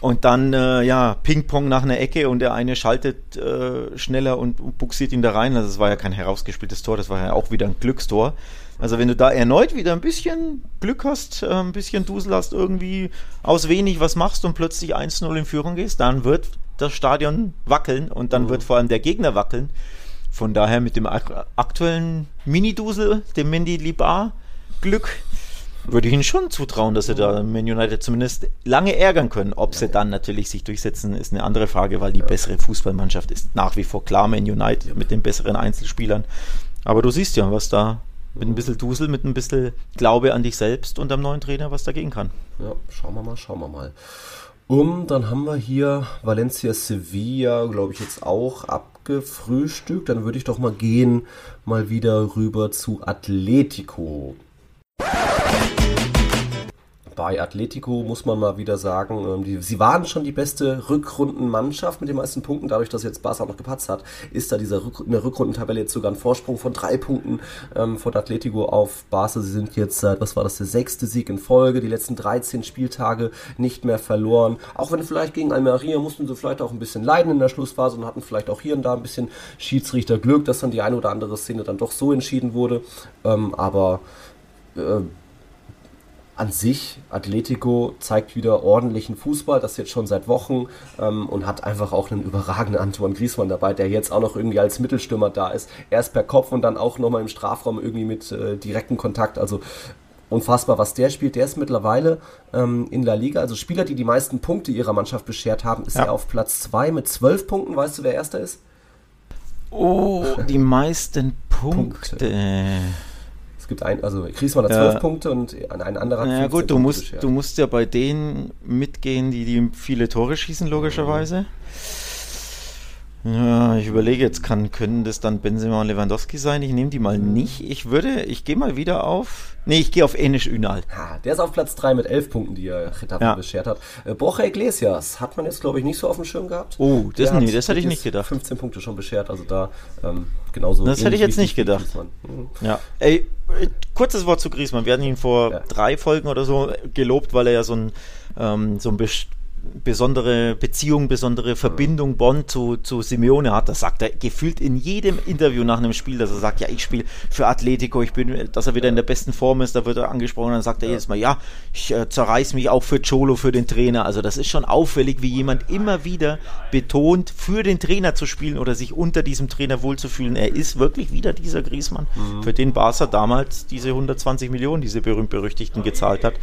Speaker 4: Und dann, äh, ja, Ping-Pong nach einer Ecke und der eine schaltet äh, schneller und, und buxiert ihn da rein. Also es war ja kein herausgespieltes Tor, das war ja auch wieder ein Glückstor. Also wenn du da erneut wieder ein bisschen Glück hast, äh, ein bisschen Dusel hast, irgendwie aus wenig was machst und plötzlich 1-0 in Führung gehst, dann wird das Stadion wackeln und dann mhm. wird vor allem der Gegner wackeln. Von daher mit dem aktuellen Mini-Dusel, dem Mendy Libar Glück, würde ich ihnen schon zutrauen, dass sie da Man United zumindest lange ärgern können. Ob sie dann natürlich sich durchsetzen, ist eine andere Frage, weil die bessere Fußballmannschaft ist nach wie vor klar Man United mit den besseren Einzelspielern. Aber du siehst ja, was da mit ein bisschen Dusel, mit ein bisschen Glaube an dich selbst und am neuen Trainer, was dagegen kann.
Speaker 3: Ja, schauen wir mal, schauen wir mal. Um, dann haben wir hier Valencia Sevilla, glaube ich, jetzt auch abgefrühstückt. Dann würde ich doch mal gehen, mal wieder rüber zu Atletico bei Atletico muss man mal wieder sagen, ähm, die, sie waren schon die beste Rückrundenmannschaft mit den meisten Punkten. Dadurch, dass jetzt Barca noch gepatzt hat, ist da dieser Rück, in der Rückrundentabelle jetzt sogar ein Vorsprung von drei Punkten ähm, von Atletico auf Barca. Sie sind jetzt seit, was war das, der sechste Sieg in Folge, die letzten 13 Spieltage nicht mehr verloren. Auch wenn vielleicht gegen Almeria mussten sie vielleicht auch ein bisschen leiden in der Schlussphase und hatten vielleicht auch hier und da ein bisschen Schiedsrichterglück, dass dann die eine oder andere Szene dann doch so entschieden wurde. Ähm, aber äh, an sich, Atletico zeigt wieder ordentlichen Fußball, das jetzt schon seit Wochen ähm, und hat einfach auch einen überragenden Antoine Griezmann dabei, der jetzt auch noch irgendwie als Mittelstürmer da ist. Erst per Kopf und dann auch nochmal im Strafraum irgendwie mit äh, direktem Kontakt. Also unfassbar, was der spielt. Der ist mittlerweile ähm, in La Liga, also Spieler, die die meisten Punkte ihrer Mannschaft beschert haben, ist ja. er auf Platz 2 mit 12 Punkten. Weißt du, wer erster ist?
Speaker 4: Oh, die meisten Punkte. Punkte
Speaker 3: gibt ein, also Griezmann hat zwölf ja. Punkte und ein, anderer hat
Speaker 4: Ja gut, du musst, du musst ja bei denen mitgehen, die, die viele Tore schießen, logischerweise. Ja, ich überlege jetzt, kann, können das dann Benzema und Lewandowski sein? Ich nehme die mal nicht. Ich würde, ich gehe mal wieder auf. Nee, ich gehe auf Enisch Ünal.
Speaker 3: Ha, der ist auf Platz 3 mit 11 Punkten, die er Getafe ja. beschert hat. Äh, Borja Iglesias hat man jetzt, glaube ich, nicht so auf dem Schirm gehabt.
Speaker 4: Oh, das, nee, das hätte ich nicht gedacht.
Speaker 3: 15 Punkte schon beschert, also da ähm, genauso.
Speaker 4: Das hätte ich jetzt nicht gedacht. Mhm. Ja. Ey, kurzes Wort zu Griezmann. Wir hatten ihn vor ja. drei Folgen oder so gelobt, weil er ja so ein, ähm, so ein besondere Beziehung, besondere Verbindung Bonn zu, zu Simeone hat. Das sagt er gefühlt in jedem Interview nach einem Spiel, dass er sagt, ja, ich spiele für Atletico, ich bin, dass er wieder in der besten Form ist, da wird er angesprochen, dann sagt er jedes Mal, ja, ich äh, zerreiß mich auch für Cholo, für den Trainer. Also das ist schon auffällig, wie jemand immer wieder betont, für den Trainer zu spielen oder sich unter diesem Trainer wohlzufühlen. Er ist wirklich wieder dieser Griesmann, mhm. für den Barca damals diese 120 Millionen, diese berühmt-berüchtigten gezahlt hat.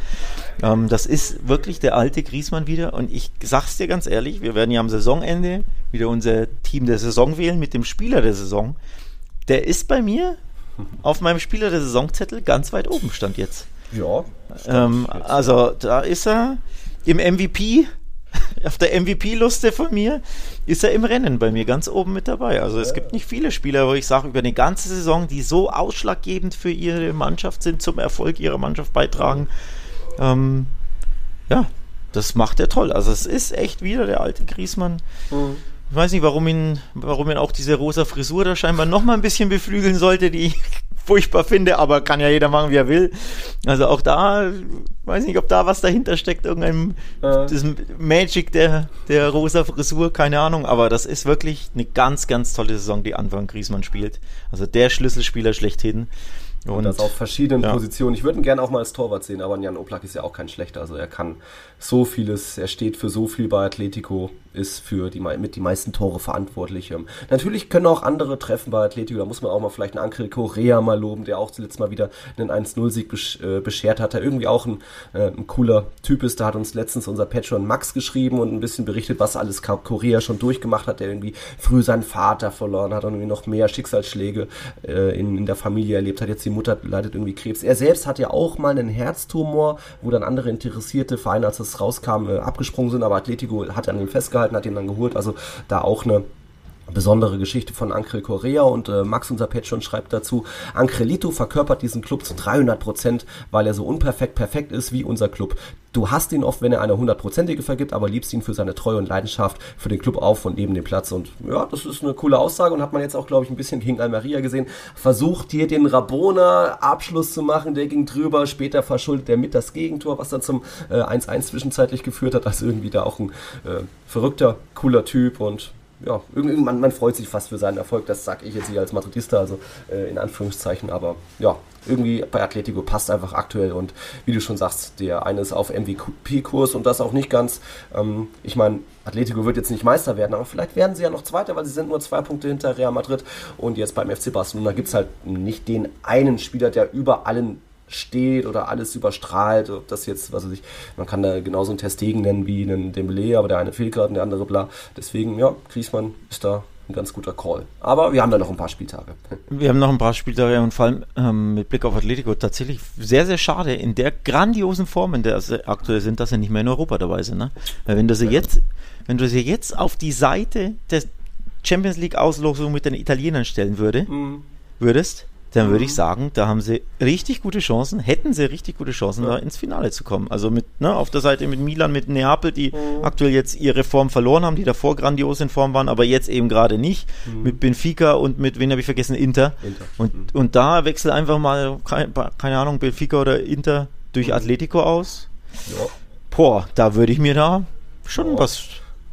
Speaker 4: Ähm, das ist wirklich der alte Griesmann wieder und ich sag's dir ganz ehrlich, wir werden ja am Saisonende wieder unser Team der Saison wählen mit dem Spieler der Saison. Der ist bei mir auf meinem Spieler der Saisonzettel ganz weit oben stand jetzt.
Speaker 3: Ja.
Speaker 4: Ähm, also da ist er im MVP, auf der MVP-Luste von mir, ist er im Rennen bei mir ganz oben mit dabei. Also es ja. gibt nicht viele Spieler, wo ich sage, über eine ganze Saison, die so ausschlaggebend für ihre Mannschaft sind, zum Erfolg ihrer Mannschaft beitragen. Ähm, ja, das macht er toll. Also es ist echt wieder der alte Griesmann. Mhm. Ich weiß nicht, warum ihn, warum ihn auch diese rosa Frisur da scheinbar noch mal ein bisschen beflügeln sollte, die ich furchtbar finde, aber kann ja jeder machen, wie er will. Also auch da, weiß nicht, ob da was dahinter steckt, irgendein äh. Magic der, der rosa Frisur, keine Ahnung, aber das ist wirklich eine ganz, ganz tolle Saison, die Anfang Griesmann spielt. Also der Schlüsselspieler schlechthin.
Speaker 3: Und, und das auf verschiedenen ja. Positionen. Ich würde ihn gerne auch mal als Torwart sehen, aber Jan Oblak ist ja auch kein schlechter. Also er kann so vieles, er steht für so viel bei Atletico, ist für die mit die meisten Tore verantwortlich. Ähm, natürlich können auch andere treffen bei Atletico. Da muss man auch mal vielleicht einen Angel Correa mal loben, der auch zuletzt mal wieder einen 1-0-Sieg besch äh, beschert hat. Der irgendwie auch ein, äh, ein, cooler Typ ist. Da hat uns letztens unser Patron Max geschrieben und ein bisschen berichtet, was alles Correa schon durchgemacht hat. Der irgendwie früh seinen Vater verloren hat und irgendwie noch mehr Schicksalsschläge äh, in, in der Familie erlebt hat. Jetzt die Mutter leidet irgendwie Krebs. Er selbst hat ja auch mal einen Herztumor, wo dann andere interessierte Vereine, als es rauskam, abgesprungen sind. Aber Atletico hat an ihm festgehalten, hat ihn dann geholt. Also da auch eine besondere Geschichte von Ancrel Correa und äh, Max unser Patron schreibt dazu, Ancrelito verkörpert diesen Club zu 300 Prozent, weil er so unperfekt perfekt ist wie unser Club. Du hast ihn oft, wenn er eine hundertprozentige vergibt, aber liebst ihn für seine Treue und Leidenschaft für den Club auf und neben dem Platz und ja, das ist eine coole Aussage und hat man jetzt auch, glaube ich, ein bisschen gegen Almeria gesehen. Versucht hier den Rabona Abschluss zu machen, der ging drüber, später verschuldet er mit das Gegentor, was dann zum 1-1 äh, zwischenzeitlich geführt hat, also irgendwie da auch ein äh, verrückter, cooler Typ und ja, irgendwie, man, man freut sich fast für seinen Erfolg, das sage ich jetzt hier als Madridista, also äh, in Anführungszeichen, aber ja, irgendwie bei Atletico passt einfach aktuell und wie du schon sagst, der eine ist auf MVP-Kurs und das auch nicht ganz. Ähm, ich meine, Atletico wird jetzt nicht Meister werden, aber vielleicht werden sie ja noch Zweiter, weil sie sind nur zwei Punkte hinter Real Madrid und jetzt beim FC Barcelona gibt es halt nicht den einen Spieler, der über allen steht oder alles überstrahlt, ob das jetzt, was weiß ich, man kann da genauso einen Testegen nennen wie einen Dembele, aber der eine fehlt gerade und der andere bla. Deswegen, ja, Griezmann ist da ein ganz guter Call. Aber wir haben da noch ein paar Spieltage.
Speaker 4: Wir haben noch ein paar Spieltage und vor allem ähm, mit Blick auf Atletico tatsächlich sehr, sehr schade in der grandiosen Form, in der sie aktuell sind, dass sie nicht mehr in Europa dabei sind. Ne? Weil wenn du sie jetzt, wenn du sie jetzt auf die Seite der Champions League Auslosung mit den Italienern stellen würde, mhm. würdest, dann würde ich mhm. sagen, da haben sie richtig gute Chancen, hätten sie richtig gute Chancen, ja. da ins Finale zu kommen. Also mit, ne, auf der Seite mit Milan, mit Neapel, die mhm. aktuell jetzt ihre Form verloren haben, die davor grandios in Form waren, aber jetzt eben gerade nicht. Mhm. Mit Benfica und mit, wen habe ich vergessen, Inter. Inter. Und, mhm. und da wechselt einfach mal, keine, keine, Ahnung, Benfica oder Inter durch mhm. Atletico aus. Ja. Boah, da würde ich mir da schon ja. was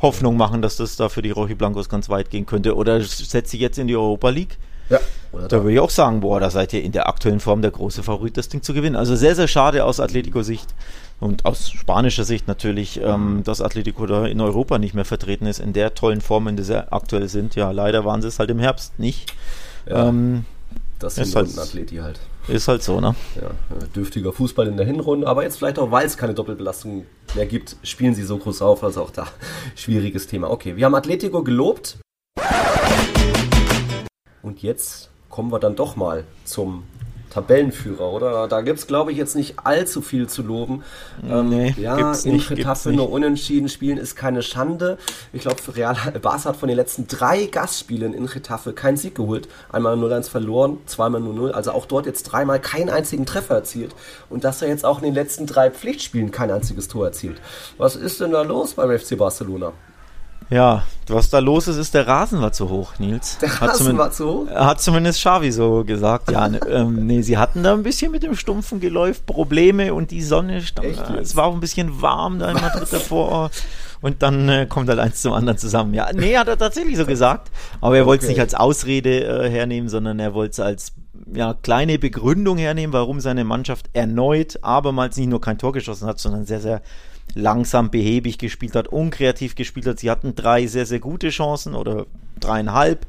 Speaker 4: Hoffnung machen, dass das da für die Rochi Blancos ganz weit gehen könnte. Oder setze ich jetzt in die Europa League?
Speaker 3: Ja.
Speaker 4: Da würde ich auch sagen, boah, da seid ihr in der aktuellen Form der große Favorit, das Ding zu gewinnen. Also sehr, sehr schade aus Atletico-Sicht und aus spanischer Sicht natürlich, ähm, dass Atletico da in Europa nicht mehr vertreten ist, in der tollen Form, in der sie aktuell sind. Ja, leider waren sie es halt im Herbst nicht.
Speaker 3: Ja, ähm, das ist halt, Atleti halt.
Speaker 4: Ist halt so, ne?
Speaker 3: Ja, dürftiger Fußball in der Hinrunde, aber jetzt vielleicht auch, weil es keine Doppelbelastung mehr gibt, spielen sie so groß auf, also auch da schwieriges Thema. Okay, wir haben Atletico gelobt. Und jetzt kommen wir dann doch mal zum Tabellenführer, oder? Da gibt es, glaube ich, jetzt nicht allzu viel zu loben.
Speaker 4: Ähm, nee,
Speaker 3: ja, in Getafe nur unentschieden spielen ist keine Schande. Ich glaube, Real Barca hat von den letzten drei Gastspielen in Getafe keinen Sieg geholt. Einmal 0-1 verloren, zweimal 0-0. Also auch dort jetzt dreimal keinen einzigen Treffer erzielt. Und dass er jetzt auch in den letzten drei Pflichtspielen kein einziges Tor erzielt. Was ist denn da los beim FC Barcelona?
Speaker 4: Ja, was da los ist, ist der Rasen war zu hoch, Nils.
Speaker 3: Der Rasen war zu hoch?
Speaker 4: Hat zumindest Xavi so gesagt. Ja, ne, ähm, nee, sie hatten da ein bisschen mit dem stumpfen Geläuf Probleme und die Sonne stand. Es war auch ein bisschen warm da in Madrid davor. Und dann äh, kommt halt eins zum anderen zusammen. Ja, nee, hat er tatsächlich so gesagt. Aber er wollte es nicht als Ausrede äh, hernehmen, sondern er wollte es als ja, kleine Begründung hernehmen, warum seine Mannschaft erneut abermals nicht nur kein Tor geschossen hat, sondern sehr, sehr langsam, behäbig gespielt hat, unkreativ gespielt hat. Sie hatten drei sehr, sehr gute Chancen oder dreieinhalb.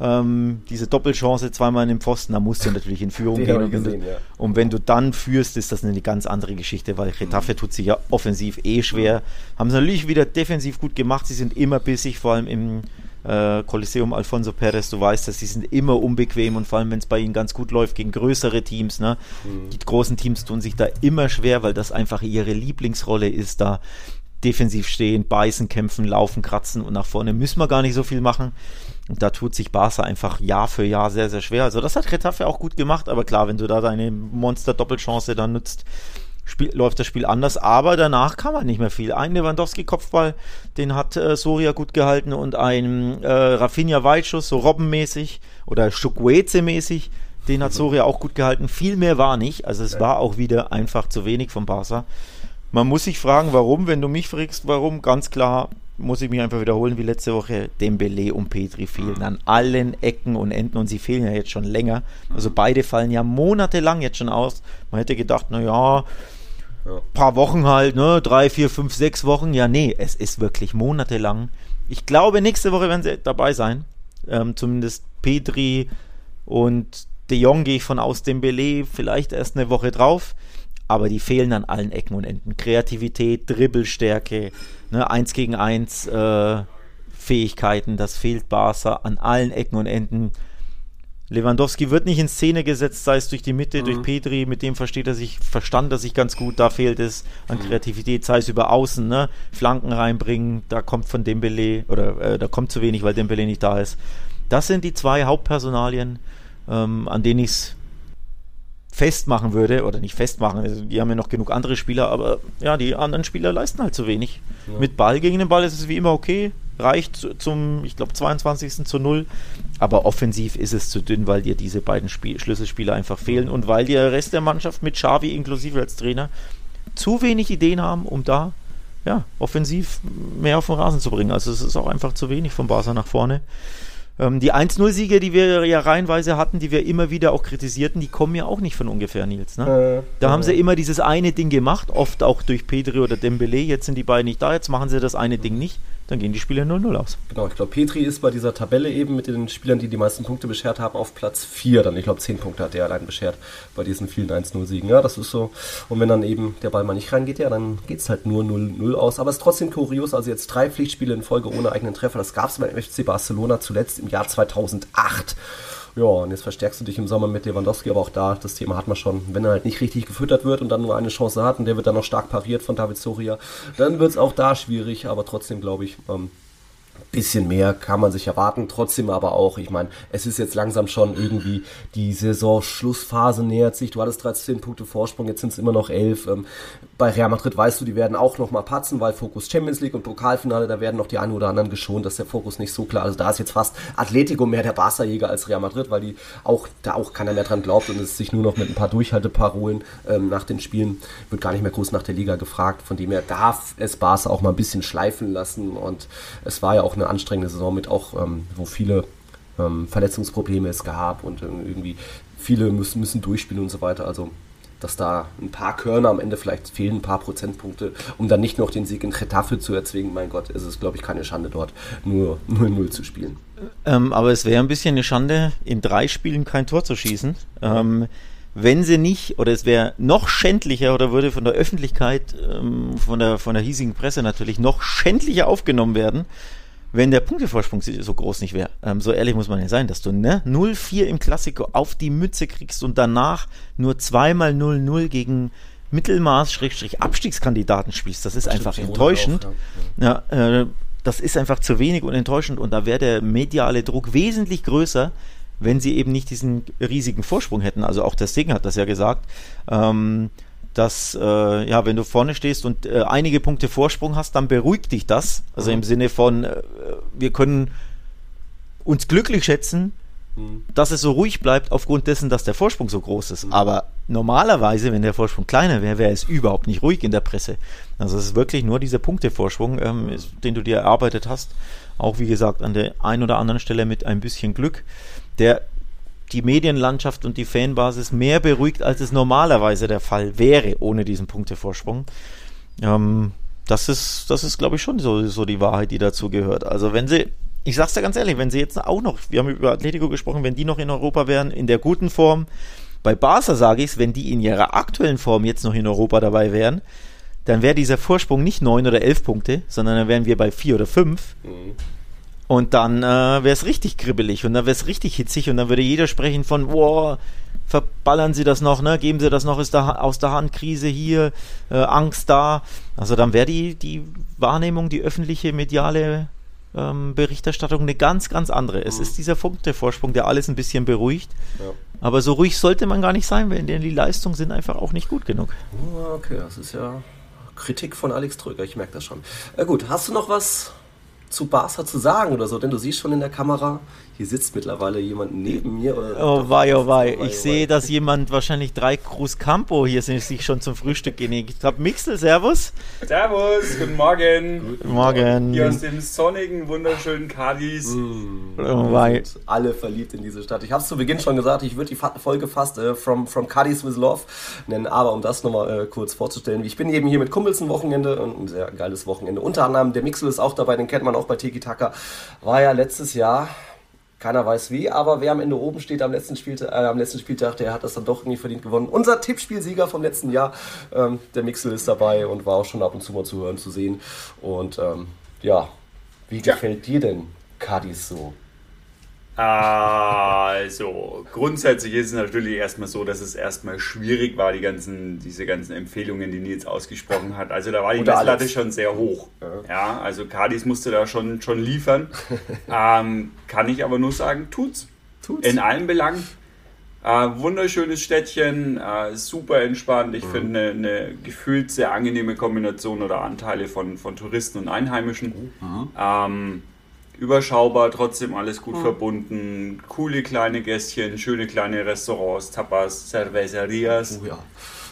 Speaker 4: Ähm, diese Doppelchance zweimal in den Pfosten, da musst du natürlich in Führung gehen. Und, gesehen, du, ja. und, wenn du dann führst, ist das eine ganz andere Geschichte, weil Retafe mhm. tut sich ja offensiv eh schwer. Haben sie natürlich wieder defensiv gut gemacht. Sie sind immer bissig, vor allem im äh, Coliseum Alfonso Perez, du weißt, dass sie sind immer unbequem und vor allem, wenn es bei ihnen ganz gut läuft gegen größere Teams, ne? Mhm. Die großen Teams tun sich da immer schwer, weil das einfach ihre Lieblingsrolle ist, da defensiv stehen, beißen, kämpfen, laufen, kratzen und nach vorne müssen wir gar nicht so viel machen. Und da tut sich Barca einfach Jahr für Jahr sehr, sehr schwer. Also das hat Retafe auch gut gemacht, aber klar, wenn du da deine Monster-Doppelchance dann nutzt, Spiel, läuft das Spiel anders, aber danach kann man nicht mehr viel. Ein Lewandowski-Kopfball, den hat äh, Soria gut gehalten und ein äh, Rafinha-Weitschuss, so Robbenmäßig oder Schukweze-mäßig, den hat Soria auch gut gehalten. Viel mehr war nicht, also es war auch wieder einfach zu wenig vom Barca. Man muss sich fragen, warum, wenn du mich fragst, warum, ganz klar muss ich mich einfach wiederholen wie letzte Woche, Dembele und Petri fehlen an allen Ecken und Enden und sie fehlen ja jetzt schon länger. Also beide fallen ja monatelang jetzt schon aus. Man hätte gedacht, naja, ja. paar Wochen halt, ne, drei, vier, fünf, sechs Wochen. Ja, nee, es ist wirklich monatelang. Ich glaube, nächste Woche werden sie dabei sein. Ähm, zumindest Petri und De Jong gehe ich von aus, Dembele vielleicht erst eine Woche drauf aber die fehlen an allen Ecken und Enden. Kreativität, Dribbelstärke, ne, eins gegen eins äh, Fähigkeiten, das fehlt Barca an allen Ecken und Enden. Lewandowski wird nicht in Szene gesetzt, sei es durch die Mitte, mhm. durch Petri, mit dem versteht er sich, verstand er sich ganz gut, da fehlt es an mhm. Kreativität, sei es über Außen, ne? Flanken reinbringen, da kommt von Dembele, oder äh, da kommt zu wenig, weil Dembele nicht da ist. Das sind die zwei Hauptpersonalien, ähm, an denen ich es festmachen würde, oder nicht festmachen, also die haben ja noch genug andere Spieler, aber ja, die anderen Spieler leisten halt zu wenig. Ja. Mit Ball gegen den Ball ist es wie immer okay, reicht zum, ich glaube, 22. zu 0, aber offensiv ist es zu dünn, weil dir diese beiden Spiel Schlüsselspieler einfach fehlen und weil der Rest der Mannschaft mit Xavi inklusive als Trainer zu wenig Ideen haben, um da ja, offensiv mehr auf den Rasen zu bringen. Also es ist auch einfach zu wenig von Barca nach vorne. Ähm, die 1-0-Siege, die wir ja reihenweise hatten, die wir immer wieder auch kritisierten, die kommen ja auch nicht von ungefähr, Nils. Ne? Äh, da äh. haben sie immer dieses eine Ding gemacht, oft auch durch Pedri oder Dembele. Jetzt sind die beiden nicht da, jetzt machen sie das eine Ding nicht dann gehen die Spiele 0-0 aus.
Speaker 3: Genau, ich glaube, Petri ist bei dieser Tabelle eben mit den Spielern, die die meisten Punkte beschert haben, auf Platz 4 dann. Ich glaube, 10 Punkte hat er allein beschert bei diesen vielen 1-0-Siegen. Ja, das ist so. Und wenn dann eben der Ball mal nicht reingeht, ja, dann geht es halt nur 0-0 aus. Aber es ist trotzdem kurios. Also jetzt drei Pflichtspiele in Folge ohne eigenen Treffer. Das gab es beim FC Barcelona zuletzt im Jahr 2008. Ja, und jetzt verstärkst du dich im Sommer mit Lewandowski, aber auch da, das Thema hat man schon. Wenn er halt nicht richtig gefüttert wird und dann nur eine Chance hat und der wird dann noch stark pariert von David Soria, dann wird es auch da schwierig, aber trotzdem glaube ich, ähm, bisschen mehr kann man sich erwarten, trotzdem aber auch, ich meine, es ist jetzt langsam schon irgendwie die Saison-Schlussphase nähert sich, du hattest 13 Punkte Vorsprung, jetzt sind es immer noch 11. Ähm, bei Real Madrid weißt du, die werden auch noch mal patzen, weil Fokus Champions League und Pokalfinale, da werden noch die einen oder anderen geschont, dass der Fokus nicht so klar, also da ist jetzt fast Atletico mehr der Barca-Jäger als Real Madrid, weil die auch, da auch keiner mehr dran glaubt und es sich nur noch mit ein paar Durchhalteparolen ähm, nach den Spielen, wird gar nicht mehr groß nach der Liga gefragt, von dem her darf es Barca auch mal ein bisschen schleifen lassen und es war ja auch eine anstrengende Saison mit auch, ähm, wo viele ähm, Verletzungsprobleme es gab und irgendwie viele müssen, müssen durchspielen und so weiter. Also dass da ein paar Körner am Ende vielleicht fehlen, ein paar Prozentpunkte, um dann nicht noch den Sieg in Getafe zu erzwingen. Mein Gott, ist es, glaube ich, keine Schande dort, nur 0-0 zu spielen.
Speaker 4: Ähm, aber es wäre ein bisschen eine Schande, in drei Spielen kein Tor zu schießen. Ähm, wenn sie nicht, oder es wäre noch schändlicher oder würde von der Öffentlichkeit, ähm, von, der, von der hiesigen Presse natürlich noch schändlicher aufgenommen werden, wenn der Punktevorsprung so groß nicht wäre. Ähm, so ehrlich muss man ja sein, dass du ne, 0-4 im Klassiko auf die Mütze kriegst und danach nur zweimal 0-0 gegen Mittelmaß-Abstiegskandidaten spielst. Das ist das einfach enttäuschend. Auch, ja. ja äh, das ist einfach zu wenig und enttäuschend und da wäre der mediale Druck wesentlich größer, wenn sie eben nicht diesen riesigen Vorsprung hätten. Also auch der Sting hat das ja gesagt. Ähm, dass äh, ja, wenn du vorne stehst und äh, einige Punkte Vorsprung hast, dann beruhigt dich das. Also mhm. im Sinne von, äh, wir können uns glücklich schätzen, mhm. dass es so ruhig bleibt aufgrund dessen, dass der Vorsprung so groß ist. Mhm. Aber normalerweise, wenn der Vorsprung kleiner wäre, wäre es überhaupt nicht ruhig in der Presse. Also es ist wirklich nur dieser Punktevorsprung, ähm, ist, den du dir erarbeitet hast. Auch wie gesagt an der einen oder anderen Stelle mit ein bisschen Glück. Der die Medienlandschaft und die Fanbasis mehr beruhigt, als es normalerweise der Fall wäre, ohne diesen Punktevorsprung. Ähm, das ist, das ist, glaube ich, schon so, so die Wahrheit, die dazu gehört. Also wenn sie, ich sag's dir ganz ehrlich, wenn sie jetzt auch noch, wir haben über Atletico gesprochen, wenn die noch in Europa wären, in der guten Form, bei Barca sage ich wenn die in ihrer aktuellen Form jetzt noch in Europa dabei wären, dann wäre dieser Vorsprung nicht neun oder elf Punkte, sondern dann wären wir bei vier oder fünf. Mhm. Und dann äh, wäre es richtig kribbelig und dann wäre es richtig hitzig und dann würde jeder sprechen von, boah, verballern Sie das noch, ne? Geben Sie das noch aus der, aus der Hand, Krise hier, äh, Angst da. Also dann wäre die, die Wahrnehmung, die öffentliche, mediale ähm, Berichterstattung eine ganz, ganz andere. Es mhm. ist dieser Punktevorsprung, der alles ein bisschen beruhigt. Ja. Aber so ruhig sollte man gar nicht sein, weil die Leistungen sind einfach auch nicht gut genug.
Speaker 3: Okay, das ist ja Kritik von Alex Tröger, ich merke das schon. Äh, gut, hast du noch was zu Barca zu sagen oder so, denn du siehst schon in der Kamera, hier sitzt mittlerweile jemand neben mir.
Speaker 4: oh wei, oh wei. Ich sehe, dass jemand wahrscheinlich drei Cruz Campo hier sich schon zum Frühstück genehmigt hat. Mixel, Servus.
Speaker 5: Servus, guten Morgen.
Speaker 4: Guten Morgen.
Speaker 5: Hier aus dem sonnigen, wunderschönen Cadiz. Mm.
Speaker 3: Oh wei. Alle verliebt in diese Stadt. Ich habe es zu Beginn schon gesagt, ich würde die Folge fast äh, from, from Cadiz with Love nennen, aber um das nochmal äh, kurz vorzustellen, ich bin eben hier mit Kumpels ein Wochenende und ein sehr geiles Wochenende. Unter anderem der Mixel ist auch dabei, den kennt man auch bei Tiki Taka. War ja letztes Jahr keiner weiß wie, aber wer am Ende oben steht am letzten, Spieltag, äh, am letzten Spieltag, der hat das dann doch irgendwie verdient gewonnen. Unser Tippspielsieger vom letzten Jahr, ähm, der Mixel ist dabei und war auch schon ab und zu mal zu hören, zu sehen. Und ähm, ja, wie gefällt dir denn Cadiz so?
Speaker 5: Also, grundsätzlich ist es natürlich erstmal so, dass es erstmal schwierig war, die ganzen, diese ganzen Empfehlungen, die Nils ausgesprochen hat. Also da war die Messlatte schon sehr hoch. Ja, ja also Cardis musste da schon, schon liefern. ähm, kann ich aber nur sagen, tut's. tut's. In allen Belangen. Äh, wunderschönes Städtchen, äh, super entspannt. Ich mhm. finde eine, eine gefühlt sehr angenehme Kombination oder Anteile von, von Touristen und Einheimischen. Mhm. Ähm, überschaubar, trotzdem alles gut mhm. verbunden. Coole kleine Gästchen, schöne kleine Restaurants, Tapas, Cervecerias.
Speaker 3: Oh ja.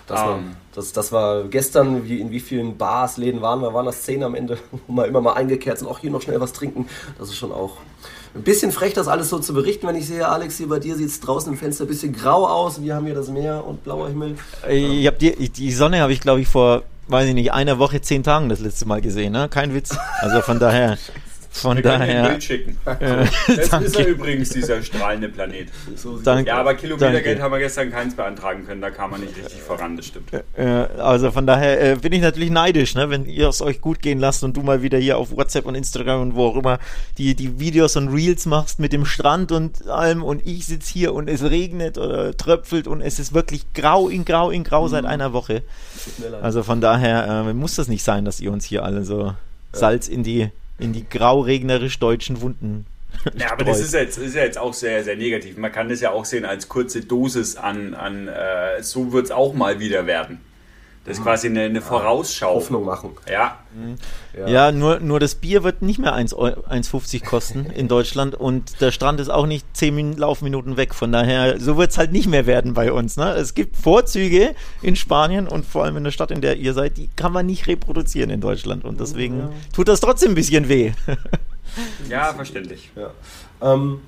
Speaker 3: Das, um, war, ähm. das, das war gestern, wie, in wie vielen Bars, Läden waren wir, waren das zehn am Ende, wo wir immer mal eingekehrt sind, auch hier noch schnell was trinken. Das ist schon auch ein bisschen frech, das alles so zu berichten, wenn ich sehe, Alex, hier bei dir sieht es draußen im Fenster ein bisschen grau aus. Wir haben hier das Meer und blauer Himmel.
Speaker 4: Ich hab die, die Sonne habe ich, glaube ich, vor, weiß ich nicht, einer Woche, zehn Tagen das letzte Mal gesehen. Ne? Kein Witz. Also von daher. Von Wir daher.
Speaker 5: Ein Bild schicken. Äh, das danke. ist ja übrigens dieser strahlende Planet. So danke. Ja, aber Kilometergeld haben wir gestern keins beantragen können, da kam man nicht richtig voran, das stimmt.
Speaker 4: Äh, also von daher äh, bin ich natürlich neidisch, ne, wenn ihr es euch gut gehen lasst und du mal wieder hier auf WhatsApp und Instagram und wo auch immer die, die Videos und Reels machst mit dem Strand und allem und ich sitze hier und es regnet oder tröpfelt und es ist wirklich grau in grau in grau mhm. seit einer Woche. Also von daher äh, muss das nicht sein, dass ihr uns hier alle so Salz in die in die grau-regnerisch deutschen Wunden.
Speaker 5: Ja, aber das ist jetzt, ist jetzt auch sehr, sehr negativ. Man kann das ja auch sehen als kurze Dosis an, an äh, so wird es auch mal wieder werden. Das ist quasi eine, eine Vorausschau.
Speaker 3: Hoffnung machen.
Speaker 5: Ja.
Speaker 4: Ja, ja nur, nur das Bier wird nicht mehr 1,50 kosten in Deutschland und der Strand ist auch nicht 10 Laufminuten weg. Von daher, so wird es halt nicht mehr werden bei uns. Ne? Es gibt Vorzüge in Spanien und vor allem in der Stadt, in der ihr seid, die kann man nicht reproduzieren in Deutschland und deswegen ja. tut das trotzdem ein bisschen weh.
Speaker 5: ja, verständlich.
Speaker 3: Ja. Ähm,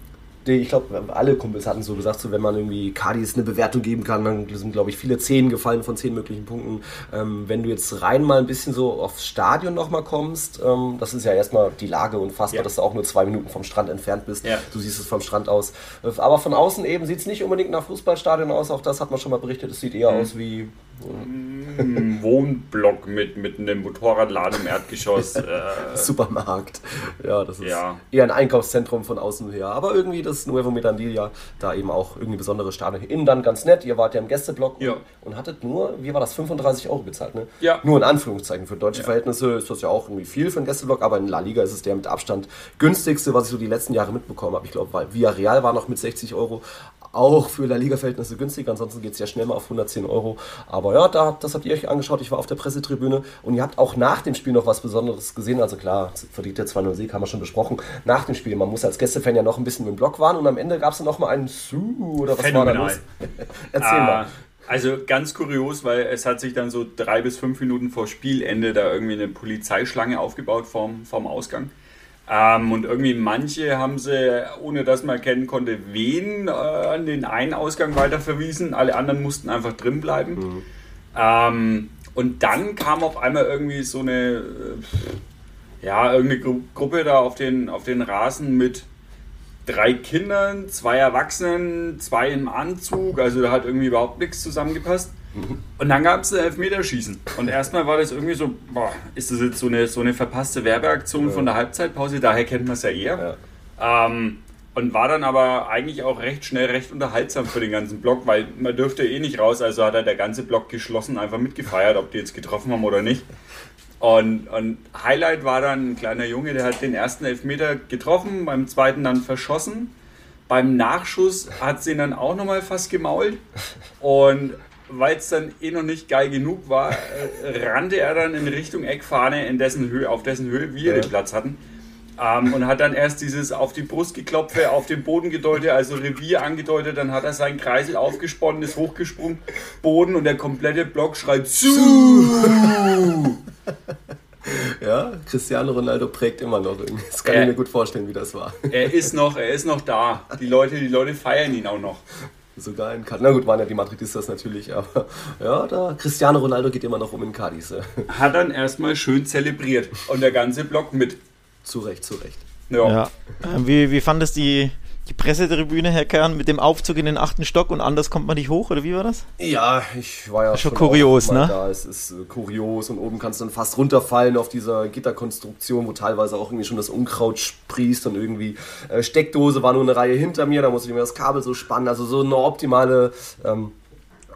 Speaker 3: ich glaube, alle Kumpels hatten so gesagt, so, wenn man irgendwie Cardis eine Bewertung geben kann, dann sind, glaube ich, viele Zehn gefallen von zehn möglichen Punkten. Ähm, wenn du jetzt rein mal ein bisschen so aufs Stadion nochmal kommst, ähm, das ist ja erstmal die Lage unfassbar, ja. dass du auch nur zwei Minuten vom Strand entfernt bist. Ja. Du siehst es vom Strand aus. Aber von außen eben sieht es nicht unbedingt nach Fußballstadion aus, auch das hat man schon mal berichtet. Es sieht eher mhm. aus wie
Speaker 5: Wohnblock mit, mit einem Motorradladen im Erdgeschoss. Äh,
Speaker 3: Supermarkt. Ja, das ist ja. eher ein Einkaufszentrum von außen her. Aber irgendwie das Nuevo Medandilia, da eben auch irgendwie besondere Stadion. Innen dann ganz nett. Ihr wart ja im Gästeblock
Speaker 5: ja.
Speaker 3: und, hattet nur, wie war das, 35 Euro bezahlt, ne?
Speaker 5: Ja.
Speaker 3: Nur in Anführungszeichen. Für deutsche ja. Verhältnisse ist das ja auch irgendwie viel für einen Gästeblock, aber in La Liga ist es der mit Abstand günstigste, was ich so die letzten Jahre mitbekommen habe. Ich glaube, weil Villarreal war noch mit 60 Euro auch für La Liga-Verhältnisse günstig. Ansonsten geht es ja schnell mal auf 110 Euro. Aber ja, da, das habt ihr euch angeschaut. Ich war auf der Pressetribüne und ihr habt auch nach dem Spiel noch was Besonderes gesehen. Also klar, verdient der 2-0 Sieg, haben wir schon besprochen. Nach dem Spiel, man muss als Gästefan ja noch ein bisschen im Block waren und am Ende gab es dann noch mal einen Su oder was
Speaker 5: Phänomenal. war
Speaker 3: da los?
Speaker 5: Erzähl ah. mal. Also ganz kurios, weil es hat sich dann so drei bis fünf Minuten vor Spielende da irgendwie eine Polizeischlange aufgebaut vorm, vorm Ausgang. Ähm, und irgendwie manche haben sie, ohne dass man erkennen konnte, wen äh, an den einen Ausgang weiter verwiesen. Alle anderen mussten einfach drin bleiben. Mhm. Ähm, und dann kam auf einmal irgendwie so eine, äh, ja, irgendeine Gru Gruppe da auf den, auf den Rasen mit drei Kindern, zwei Erwachsenen, zwei im Anzug. Also da hat irgendwie überhaupt nichts zusammengepasst. Und dann gab es ein Elfmeterschießen. Und erstmal war das irgendwie so, boah, ist das jetzt so eine, so eine verpasste Werbeaktion ja. von der Halbzeitpause? Daher kennt man es ja eher. Ja. Ähm, und war dann aber eigentlich auch recht schnell recht unterhaltsam für den ganzen Block, weil man dürfte eh nicht raus, also hat er der ganze Block geschlossen einfach mitgefeiert, ob die jetzt getroffen haben oder nicht. Und, und Highlight war dann ein kleiner Junge, der hat den ersten Elfmeter getroffen, beim zweiten dann verschossen. Beim Nachschuss hat sie ihn dann auch nochmal fast gemault. Und weil es dann eh noch nicht geil genug war, äh, rannte er dann in Richtung Eckfahne, in dessen Höhe, auf dessen Höhe wir ja. den Platz hatten. Ähm, und hat dann erst dieses auf die Brust geklopfe, auf den Boden gedeutet, also Revier angedeutet, dann hat er seinen Kreisel aufgesponnen, ist hochgesprungen, Boden und der komplette Block schreit zu.
Speaker 3: Ja, Cristiano Ronaldo prägt immer noch irgendwie. Das kann er, ich mir gut vorstellen, wie das war.
Speaker 5: Er ist noch, er ist noch da. Die Leute, die Leute feiern ihn auch noch
Speaker 3: sogar in Cadiz. Na gut, waren ja die Madridistas natürlich, aber ja, da Cristiano Ronaldo geht immer noch um in Cadiz.
Speaker 5: Hat dann erstmal schön zelebriert und der ganze Block mit.
Speaker 3: Zu Recht, zu Recht.
Speaker 4: Ja. ja. Wie, wie fandest die die Pressetribüne, Herr Kern, mit dem Aufzug in den achten Stock und anders kommt man nicht hoch, oder wie war das?
Speaker 3: Ja, ich war ja
Speaker 4: schon, schon kurios, ne?
Speaker 3: Da. Es ist äh, kurios und oben kannst du dann fast runterfallen auf dieser Gitterkonstruktion, wo teilweise auch irgendwie schon das Unkraut sprießt und irgendwie äh, Steckdose war nur eine Reihe hinter mir, da musste ich mir das Kabel so spannen, also so eine optimale ähm,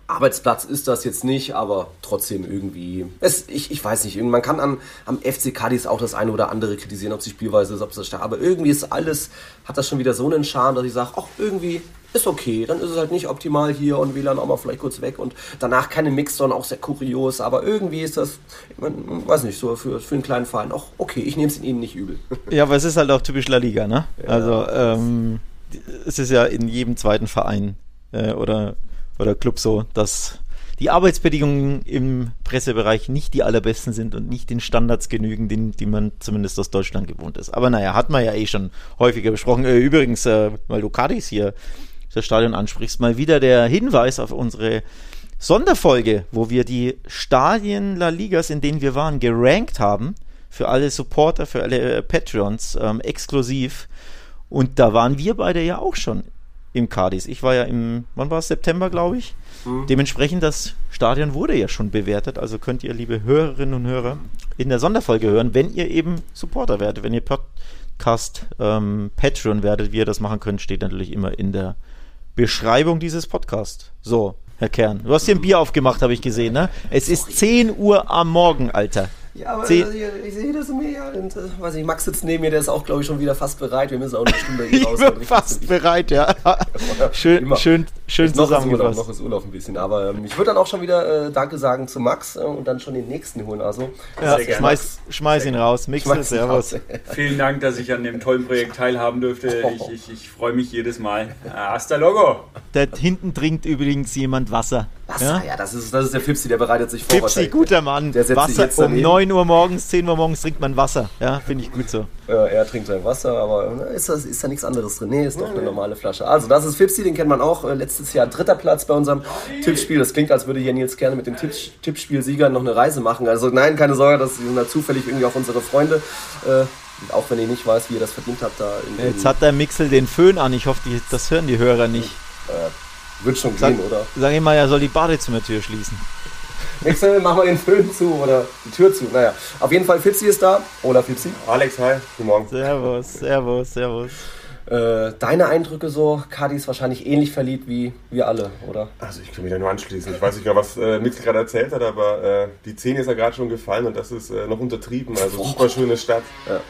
Speaker 3: Arbeitsplatz ist das jetzt nicht, aber trotzdem irgendwie. Es, ich, ich weiß nicht, man kann an, am FC Cadiz auch das eine oder andere kritisieren, ob es die Spielweise ist, ob es das stark. Aber irgendwie ist alles, hat das schon wieder so einen Charme, dass ich sage, ach, irgendwie ist okay. Dann ist es halt nicht optimal hier und WLAN auch mal vielleicht kurz weg und danach keine Mixdown, auch sehr kurios. Aber irgendwie ist das, ich mein, weiß nicht, so für, für einen kleinen Verein auch okay. Ich nehme es Ihnen nicht übel.
Speaker 4: Ja, aber es ist halt auch typisch La Liga, ne? Ja, also, ähm, es ist ja in jedem zweiten Verein äh, oder oder Club so, dass die Arbeitsbedingungen im Pressebereich nicht die allerbesten sind und nicht den Standards genügen, den, die man zumindest aus Deutschland gewohnt ist. Aber naja, hat man ja eh schon häufiger besprochen. Äh, übrigens, äh, weil du Cadiz hier das Stadion ansprichst, mal wieder der Hinweis auf unsere Sonderfolge, wo wir die Stadien La Ligas, in denen wir waren, gerankt haben. Für alle Supporter, für alle äh, Patreons, ähm, exklusiv. Und da waren wir beide ja auch schon im Cadiz. Ich war ja im, wann war es, September, glaube ich. Mhm. Dementsprechend, das Stadion wurde ja schon bewertet. Also könnt ihr, liebe Hörerinnen und Hörer, in der Sonderfolge hören, wenn ihr eben Supporter werdet, wenn ihr Podcast ähm, Patreon werdet, wie ihr das machen könnt, steht natürlich immer in der Beschreibung dieses Podcasts. So, Herr Kern, du hast hier ein Bier aufgemacht, habe ich gesehen, ne? Es ist 10 Uhr am Morgen, Alter.
Speaker 3: Ja, aber ich, ich, sehe das in mir, und, äh, weiß ich, Max sitzt neben mir, der ist auch, glaube ich, schon wieder fast bereit. Wir müssen auch eine Stunde
Speaker 4: hier raus. Ich bin fast bereit, ja. schön, schön, schön zusammengefasst.
Speaker 3: Noch ist Urlaub ein bisschen, aber ähm, ich würde dann auch schon wieder äh, Danke sagen zu Max äh, und dann schon den nächsten holen. Also,
Speaker 4: ja, schmeiß, schmeiß ihn raus. Mixel, servus.
Speaker 5: Vielen Dank, dass ich an dem tollen Projekt teilhaben durfte. Ich, ich, ich freue mich jedes Mal. Äh, hasta logo.
Speaker 4: Da hinten trinkt übrigens jemand Wasser.
Speaker 3: Wasser, ja, ja das, ist, das ist der Fipsi, der bereitet sich vor.
Speaker 4: Fipsi, guter Mann. Der setzt Wasser sich jetzt um 9 Uhr morgens, 10 Uhr morgens trinkt man Wasser. Ja, finde ich gut so.
Speaker 3: Ja, er trinkt sein Wasser, aber ist, das, ist da nichts anderes drin? Nee, ist doch eine normale Flasche. Also, das ist Fipsi, den kennt man auch. Äh, letztes Jahr dritter Platz bei unserem Tippspiel. Das klingt, als würde hier Nils gerne mit dem Tippspielsieger noch eine Reise machen. Also, nein, keine Sorge, das sind da zufällig irgendwie auch unsere Freunde. Äh, auch wenn ich nicht weiß, wie ihr das verdient habt. Da
Speaker 4: in, Jetzt hat der Mixel den Föhn an. Ich hoffe, das hören die Hörer nicht.
Speaker 3: Äh, wird schon sag, gehen, oder?
Speaker 4: Sag ich mal, er soll die Badezimmertür schließen.
Speaker 3: Wechsel, mach mal den Föhn zu oder die Tür zu. Naja, auf jeden Fall, Fipsi ist da. Oder Fipsi.
Speaker 5: Alex, hi. Guten Morgen.
Speaker 4: Servus, servus, servus.
Speaker 3: Äh, deine Eindrücke so, Kadi ist wahrscheinlich ähnlich verliebt wie wir alle, oder?
Speaker 6: Also ich kann mich da nur anschließen. Ich weiß nicht mehr, was äh, Mix gerade erzählt hat, aber äh, die Szene ist ja gerade schon gefallen und das ist äh, noch untertrieben. Also super schöne Stadt,
Speaker 3: Ja.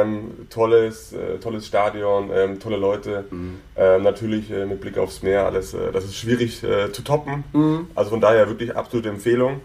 Speaker 6: ähm, tolles, äh, tolles Stadion, ähm, tolle Leute. Ähm, natürlich äh, mit Blick aufs Meer, alles. Äh, das ist schwierig zu toppen. Also von daher wirklich absolute Empfehlung.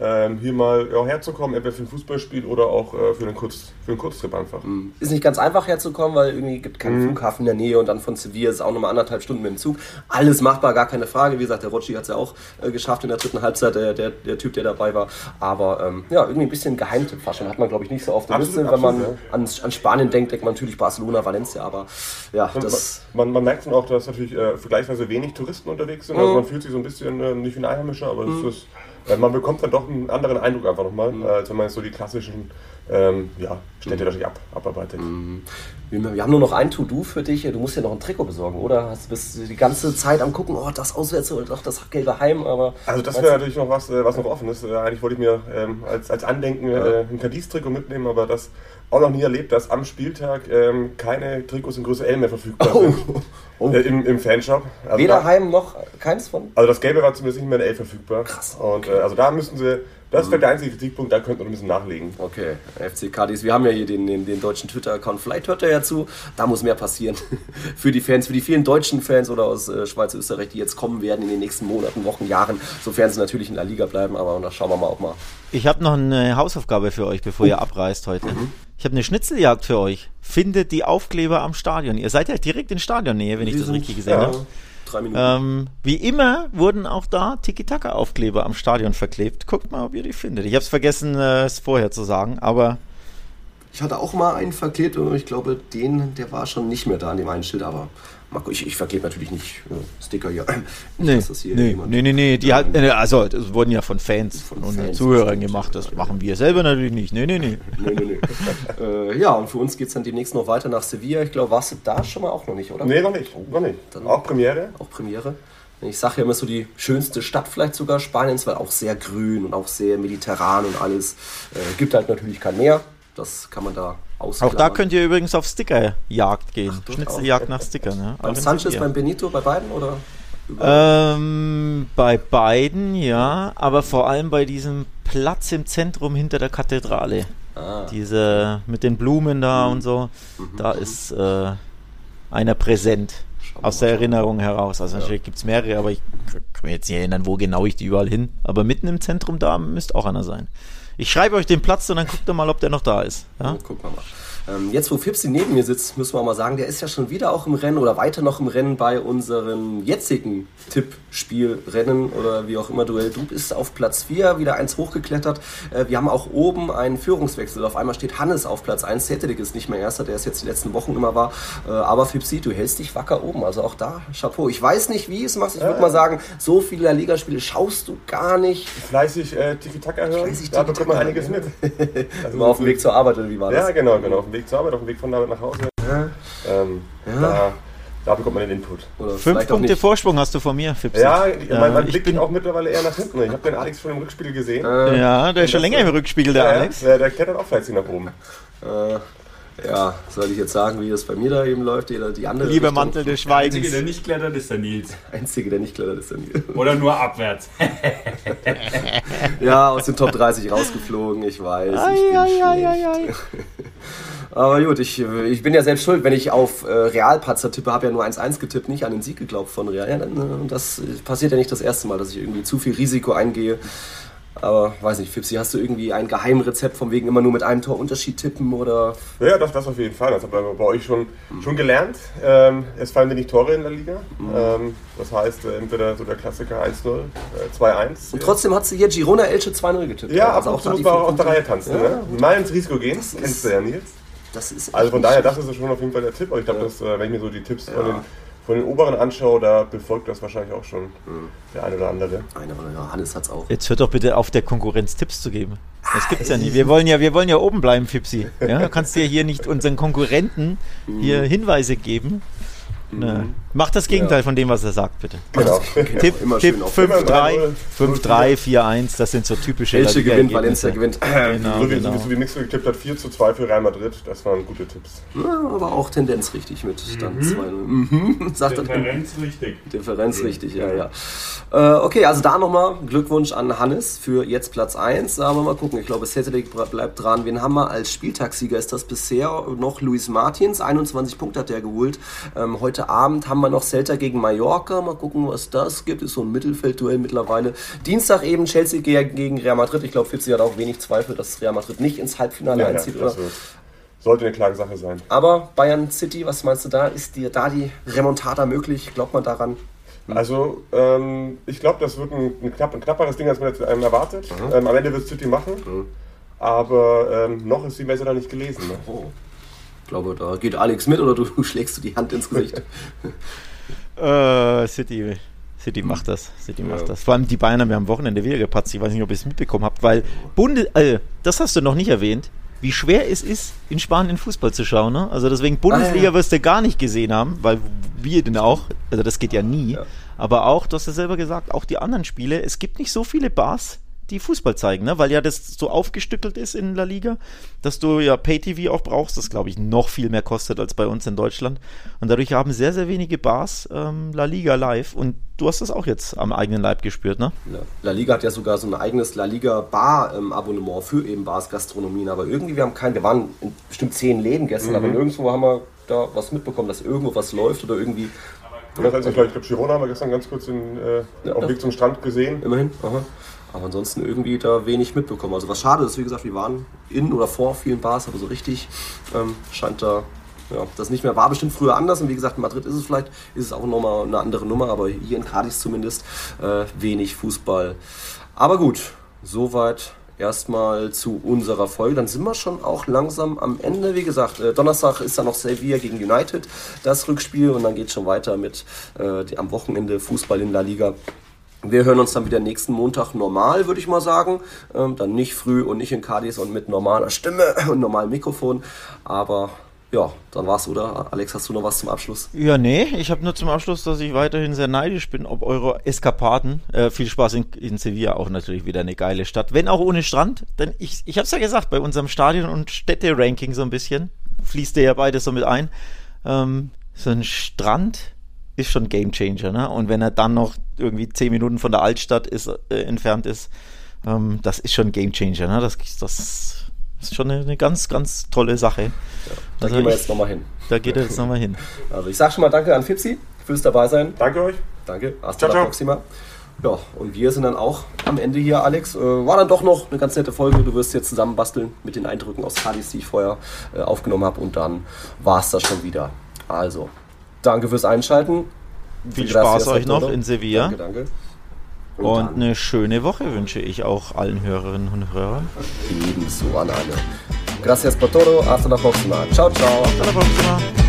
Speaker 6: Ähm, hier mal ja, herzukommen, entweder für ein Fußballspiel oder auch äh, für, einen Kurz, für einen Kurztrip einfach.
Speaker 3: Ist nicht ganz einfach herzukommen, weil irgendwie gibt keinen Flughafen in der Nähe und dann von Sevilla ist es auch nochmal anderthalb Stunden mit dem Zug. Alles machbar, gar keine Frage. Wie gesagt, der Rocci hat es ja auch äh, geschafft in der dritten Halbzeit, der, der, der Typ, der dabei war. Aber ähm, ja, irgendwie ein bisschen Geheimtipp fast schon. Hat man, glaube ich, nicht so der
Speaker 6: Absolut,
Speaker 3: Liste. Wenn man
Speaker 6: absolut,
Speaker 3: an, an Spanien denkt, denkt man natürlich Barcelona, Valencia. Aber ja, das...
Speaker 6: man, man merkt schon auch, dass natürlich äh, vergleichsweise wenig Touristen unterwegs sind. Also man fühlt sich so ein bisschen äh, nicht wie ein Einheimischer, aber es ist, äh, man bekommt dann doch einen anderen Eindruck einfach nochmal, äh, als wenn man jetzt so die klassischen ähm, ja, Städte natürlich ab, abarbeitet.
Speaker 3: Wir, wir haben nur noch ein To-Do für dich. Du musst ja noch ein Trikot besorgen, oder? Hast, bist du die ganze Zeit am gucken, oh, das auswärts oder doch das gelbe Heim, aber...
Speaker 6: Also das wäre natürlich noch was, äh, was noch offen ist. Äh, Eigentlich wollte ich mir ähm, als, als Andenken äh, ein Cadiz-Trikot mitnehmen, aber das auch noch nie erlebt, dass am Spieltag ähm, keine Trikots in Größe L mehr verfügbar
Speaker 3: Oh.
Speaker 6: sind.
Speaker 3: Oh.
Speaker 6: Äh, im, Im Fanshop. Also
Speaker 3: Weder
Speaker 6: da-
Speaker 3: Heim noch keins von?
Speaker 6: Also das Gelbe war zumindest nicht mehr in L verfügbar.
Speaker 3: Krass,
Speaker 6: Und äh, also da müssten sie, das wäre der einzige Kritikpunkt, da könnten wir noch ein bisschen nachlegen.
Speaker 3: Okay, FC Cadiz. Wir haben ja hier den, den, den deutschen Twitter-Account. Vielleicht hört er ja zu. Da muss mehr passieren. für die Fans, für die vielen deutschen Fans oder aus äh, Schweiz, Österreich, die jetzt kommen werden in den nächsten Monaten, Wochen, Jahren. Sofern sie natürlich in der Liga bleiben. Aber da schauen wir mal, ob mal.
Speaker 4: Ich habe noch eine Hausaufgabe für euch, bevor ihr abreist heute. Ich habe eine Schnitzeljagd für euch. Findet die Aufkleber am Stadion. Ihr seid ja direkt in Stadionnähe, wenn ich das richtig gesehen
Speaker 3: ja,
Speaker 4: habe.
Speaker 3: Drei Minuten.
Speaker 4: Ähm, wie immer wurden auch da Tiki-Taka-Aufkleber am Stadion verklebt. Guckt mal, ob ihr die findet. Ich habe es vergessen, äh, es vorher zu sagen, aber
Speaker 3: Ich hatte auch mal einen verklebt und ich glaube, den, der war schon nicht mehr da an dem einen Schild. Aber Marco, ich, ich verklebe natürlich nicht äh, Sticker hier. Nicht,
Speaker 4: nee,
Speaker 3: das hier
Speaker 4: nee, nee, nee, nee, die halt, äh, also das wurden ja von Fans
Speaker 3: Von
Speaker 4: und
Speaker 3: Fans.
Speaker 4: Zuhörern gemacht. Das machen wir selber natürlich nicht. Nee, nee, nee.
Speaker 3: Nee, nee, nee. äh, ja, und für uns geht es dann demnächst noch weiter nach Sevilla. Ich glaube, warst du da schon mal auch noch nicht, oder?
Speaker 6: Nee, noch nicht. Noch nicht.
Speaker 3: Dann-
Speaker 6: Auch Premiere.
Speaker 3: auch Premiere. Ich sage ja immer so die schönste Stadt vielleicht sogar Spaniens, weil auch sehr grün und auch sehr mediterran und alles. Äh, gibt halt natürlich kein Meer. Das kann man da
Speaker 4: Auch da könnt ihr übrigens auf Stickerjagd gehen.
Speaker 3: durchaus.
Speaker 4: Schnitzeljagd nach Stickern. Ja.
Speaker 3: Beim Sanchez, beim Benito, bei beiden oder?
Speaker 4: Ähm, bei beiden, ja, aber vor allem bei diesem Platz im Zentrum hinter der Kathedrale.
Speaker 3: Ah.
Speaker 4: Diese mit den Blumen da und so, da ist äh, einer präsent. Aus der. Erinnerung heraus. Also natürlich gibt es mehrere, aber ich kann mir jetzt nicht erinnern, wo genau ich die überall hin. Aber mitten im Zentrum da müsste auch einer sein. Ich schreibe euch den Platz und dann guckt ihr mal, ob der noch da ist. Ja?
Speaker 3: Oh, wir mal. Ähm, jetzt, wo Fipsi neben mir sitzt, müssen wir auch mal sagen, der ist ja schon wieder auch im Rennen oder weiter noch im Rennen bei unserem jetzigen Tippspielrennen oder wie auch immer Duell. Du bist auf Platz 4, wieder eins hochgeklettert. Äh, wir haben auch oben einen Führungswechsel. Auf einmal steht Hannes auf Platz 1. Ceterik ist nicht mehr Erster, der es jetzt die letzten Wochen immer war. Äh, aber Fipsi, du hältst dich wacker oben. Also auch da, Chapeau. Ich weiß nicht, wie es machst. Ich würde mal sagen, so viele Ligaspiele schaust du gar nicht.
Speaker 6: Fleißig äh, Tiki-Taka hören.
Speaker 3: Fleißig
Speaker 6: da bekommt man einiges mit. Also,
Speaker 3: Immer auf dem Weg zur Arbeit oder wie war das?
Speaker 6: Ja, genau, genau. Auf dem Weg zur Arbeit, auf dem Weg von Arbeit nach Hause. Ähm, da, da bekommt man den Input.
Speaker 3: Oder
Speaker 4: Fünf Punkte. Vorsprung hast du von mir, Fipsi.
Speaker 6: Ja, mein, mein
Speaker 4: ich
Speaker 6: Blick
Speaker 4: bin-
Speaker 6: geht auch mittlerweile eher nach hinten. Ich habe den Alex schon im Rückspiel gesehen.
Speaker 4: Ja, der ist schon länger im Rückspiegel, der
Speaker 6: ja,
Speaker 4: Alex.
Speaker 6: Ja, der klettert auch fleißig nach oben.
Speaker 3: Äh, ja, soll ich jetzt sagen, wie das bei mir da eben läuft? Die, die andere
Speaker 4: Lieber
Speaker 3: Richtung.
Speaker 4: Mantel des
Speaker 7: Der Einzige, der
Speaker 4: Schweigens.
Speaker 7: nicht klettert, ist der Nils.
Speaker 3: Einzige, der nicht klettert, ist dann hier.
Speaker 7: Oder nur abwärts.
Speaker 3: Ja, aus den Top 30 rausgeflogen, ich weiß. Ich
Speaker 4: Ei,
Speaker 3: bin
Speaker 4: ei, ei.
Speaker 3: Aber gut, ich, ich bin ja selbst schuld, wenn ich auf äh, Realpatzer tippe, habe ja nur 1-1 getippt, nicht an den Sieg geglaubt von Real. Ja, dann, äh, das passiert ja nicht das erste Mal, dass ich irgendwie zu viel Risiko eingehe. Aber weiß nicht, Fipsi, hast du irgendwie ein Geheimrezept von wegen immer nur mit einem Torunterschied tippen oder
Speaker 6: Ja, das, das auf jeden Fall. Das hat man bei euch schon, schon gelernt. Ähm, es fallen wenig Tore in der Liga. Ähm, das heißt, äh, entweder so der Klassiker 1-0, äh, 2-1.
Speaker 3: Und trotzdem hat sie hier Girona Elche 2-0 getippt.
Speaker 6: ja,
Speaker 3: also da
Speaker 6: muss man auch aus der. Reihe tanzen.
Speaker 3: Ja,
Speaker 6: Ne? Mal ins Risiko gehen,
Speaker 3: Das
Speaker 6: kennst
Speaker 3: ist-
Speaker 6: du ja, Nils.
Speaker 3: Das ist
Speaker 6: Also von daher, das ist schon auf jeden Fall der Tipp. Und ich glaube, dass, äh, wenn ich mir so die Tipps von, den, von den oberen anschaue, da befolgt das wahrscheinlich auch schon der eine oder andere.
Speaker 3: Einer oder ja, Hannes hat's auch.
Speaker 4: Jetzt hört doch bitte auf, der Konkurrenz Tipps zu geben. Das gibt's ja nicht. Wir wollen ja, wir wollen ja oben bleiben, Fipsi. Ja, du kannst dir hier nicht unseren Konkurrenten hier Hinweise geben. Ne. Macht das Gegenteil von dem, was er sagt, bitte.
Speaker 3: Genau.
Speaker 4: Tipp,
Speaker 3: Immer
Speaker 4: Tipp
Speaker 3: schön auf
Speaker 4: 5-3, 5-3, 4-1, das sind so typische
Speaker 3: Welche
Speaker 4: La
Speaker 3: gewinnt. Valencia gewinnt.
Speaker 4: Genau,
Speaker 6: so, wie,
Speaker 4: genau.
Speaker 6: so wie Mixel getippt hat, 4 zu 2 für Real Madrid. Das waren gute Tipps.
Speaker 3: Ja, aber auch Tendenz richtig mit dann 2-0. Mhm. Sagt er
Speaker 7: Differenz richtig.
Speaker 3: Differenz richtig, ja, ja. Äh, okay, also da nochmal Glückwunsch an Hannes für jetzt Platz 1. Aber mal gucken, ich glaube, Celtic bleibt dran. Wen haben wir als Spieltagssieger? Ist das bisher noch Luis Martins? 21 Punkte hat er geholt. Ähm, heute Abend haben wir noch Celta gegen Mallorca. Mal gucken, was das gibt. Ist so ein Mittelfeldduell mittlerweile. Dienstag eben Chelsea ge- gegen Real Madrid. Ich glaube, Fitzi hat auch wenig Zweifel, dass Real Madrid nicht ins Halbfinale
Speaker 6: Ja, ja,
Speaker 3: einzieht,
Speaker 6: wird, sollte eine klare Sache sein.
Speaker 3: Aber Bayern City, was meinst du da? Ist dir da die Remontada möglich? Glaubt man daran?
Speaker 6: Also, ähm, ich glaube, das wird ein, ein, knapp, ein knapperes Ding, als man jetzt ähm, erwartet. Ähm, am Ende wird es City machen. Aber ähm, noch ist die Messe da nicht gelesen. Ne?
Speaker 3: Oh. Ich glaube, da geht Alex mit oder du, schlägst du die Hand ins Gesicht.
Speaker 4: Äh, City, City macht das. City macht das. Vor allem die Bayern haben ja am Wochenende wieder gepatzt. Ich weiß nicht, ob ihr es mitbekommen habt, weil Bunde, äh, das hast du noch nicht erwähnt, wie schwer es ist, in Spanien Fußball zu schauen. Ne? Also deswegen Bundesliga
Speaker 3: Ah, ja.
Speaker 4: wirst du gar nicht gesehen haben, weil wir denn auch, also das geht ja nie. Aber auch, du hast ja selber gesagt, auch die anderen Spiele, es gibt nicht so viele Bars, die Fußball zeigen, ne? weil ja das so aufgestückelt ist in La Liga, dass du ja Pay-TV auch brauchst, das glaube ich noch viel mehr kostet als bei uns in Deutschland. Und dadurch haben sehr, sehr wenige Bars ähm, La Liga live und du hast das auch jetzt am eigenen Leib gespürt, ne?
Speaker 3: Ja. La Liga hat ja sogar so ein eigenes La Liga Bar-Abonnement für eben Bars, Gastronomien. Aber irgendwie, wir haben keinen, wir waren in bestimmt zehn Läden gestern, aber nirgendwo haben wir da was mitbekommen, dass irgendwo was läuft oder irgendwie.
Speaker 6: Einzig, ich glaube, Girona haben wir gestern ganz kurz in, äh, auf dem Weg zum Strand gesehen.
Speaker 3: Immerhin. Aha. Aber ansonsten irgendwie da wenig mitbekommen. Also was schade ist, wie gesagt, wir waren in oder vor vielen Bars, aber so richtig ähm, scheint da ja, das nicht mehr. War bestimmt früher anders und wie gesagt, in Madrid ist es vielleicht, ist es auch nochmal eine andere Nummer, aber hier in Cadiz zumindest äh, wenig Fußball. Aber gut, soweit erstmal zu unserer Folge. Dann sind wir schon auch langsam am Ende. Wie gesagt, äh, Donnerstag ist dann noch Sevilla gegen United, das Rückspiel und dann geht es schon weiter mit äh, die, am Wochenende Fußball in La Liga. Wir hören uns dann wieder nächsten Montag normal, würde ich mal sagen. Ähm, dann nicht früh und nicht in Cadiz und mit normaler Stimme und normalem Mikrofon. Aber ja, dann war's, oder? Alex, hast du noch was zum Abschluss?
Speaker 4: Ja, nee, ich habe nur zum Abschluss, dass ich weiterhin sehr neidisch bin, ob eure Eskapaden. Äh, viel Spaß in, in Sevilla, auch natürlich wieder eine geile Stadt. Wenn auch ohne Strand, denn ich, ich habe es ja gesagt, bei unserem Stadion- und Städte-Ranking so ein bisschen, fließt ihr ja beides so mit ein. Ähm, so ein Strand ist schon Game Changer, ne? Und wenn er dann noch irgendwie zehn Minuten von der Altstadt ist, äh, entfernt ist, ähm, das ist schon Game Changer, ne? Das, das ist schon eine, eine ganz, ganz tolle Sache.
Speaker 3: Da
Speaker 4: Also
Speaker 3: gehen wir
Speaker 4: ich-
Speaker 3: jetzt nochmal hin.
Speaker 4: Da geht er jetzt nochmal hin.
Speaker 3: Also ich sag schon mal Danke an Fipsi fürs dabei sein.
Speaker 6: Danke euch.
Speaker 3: Danke. Hasta
Speaker 6: Ciao,
Speaker 3: la
Speaker 6: ciao.
Speaker 3: próxima. Ja, und wir sind dann auch am Ende hier, Alex. Äh, war dann doch noch eine ganz nette Folge. Du wirst jetzt zusammenbasteln mit den Eindrücken aus Cadiz, die ich vorher äh, aufgenommen habe. Und dann war es das schon wieder. Also, danke fürs Einschalten.
Speaker 4: Viel
Speaker 3: Gracias
Speaker 4: Spaß euch noch in Sevilla.
Speaker 3: Danke, danke.
Speaker 4: Und
Speaker 3: dann
Speaker 4: eine schöne Woche wünsche ich auch allen Hörerinnen und Hörern.
Speaker 3: ebenso an alle. Gracias por todo. Hasta la próxima. Ciao, ciao.
Speaker 4: Hasta la próxima.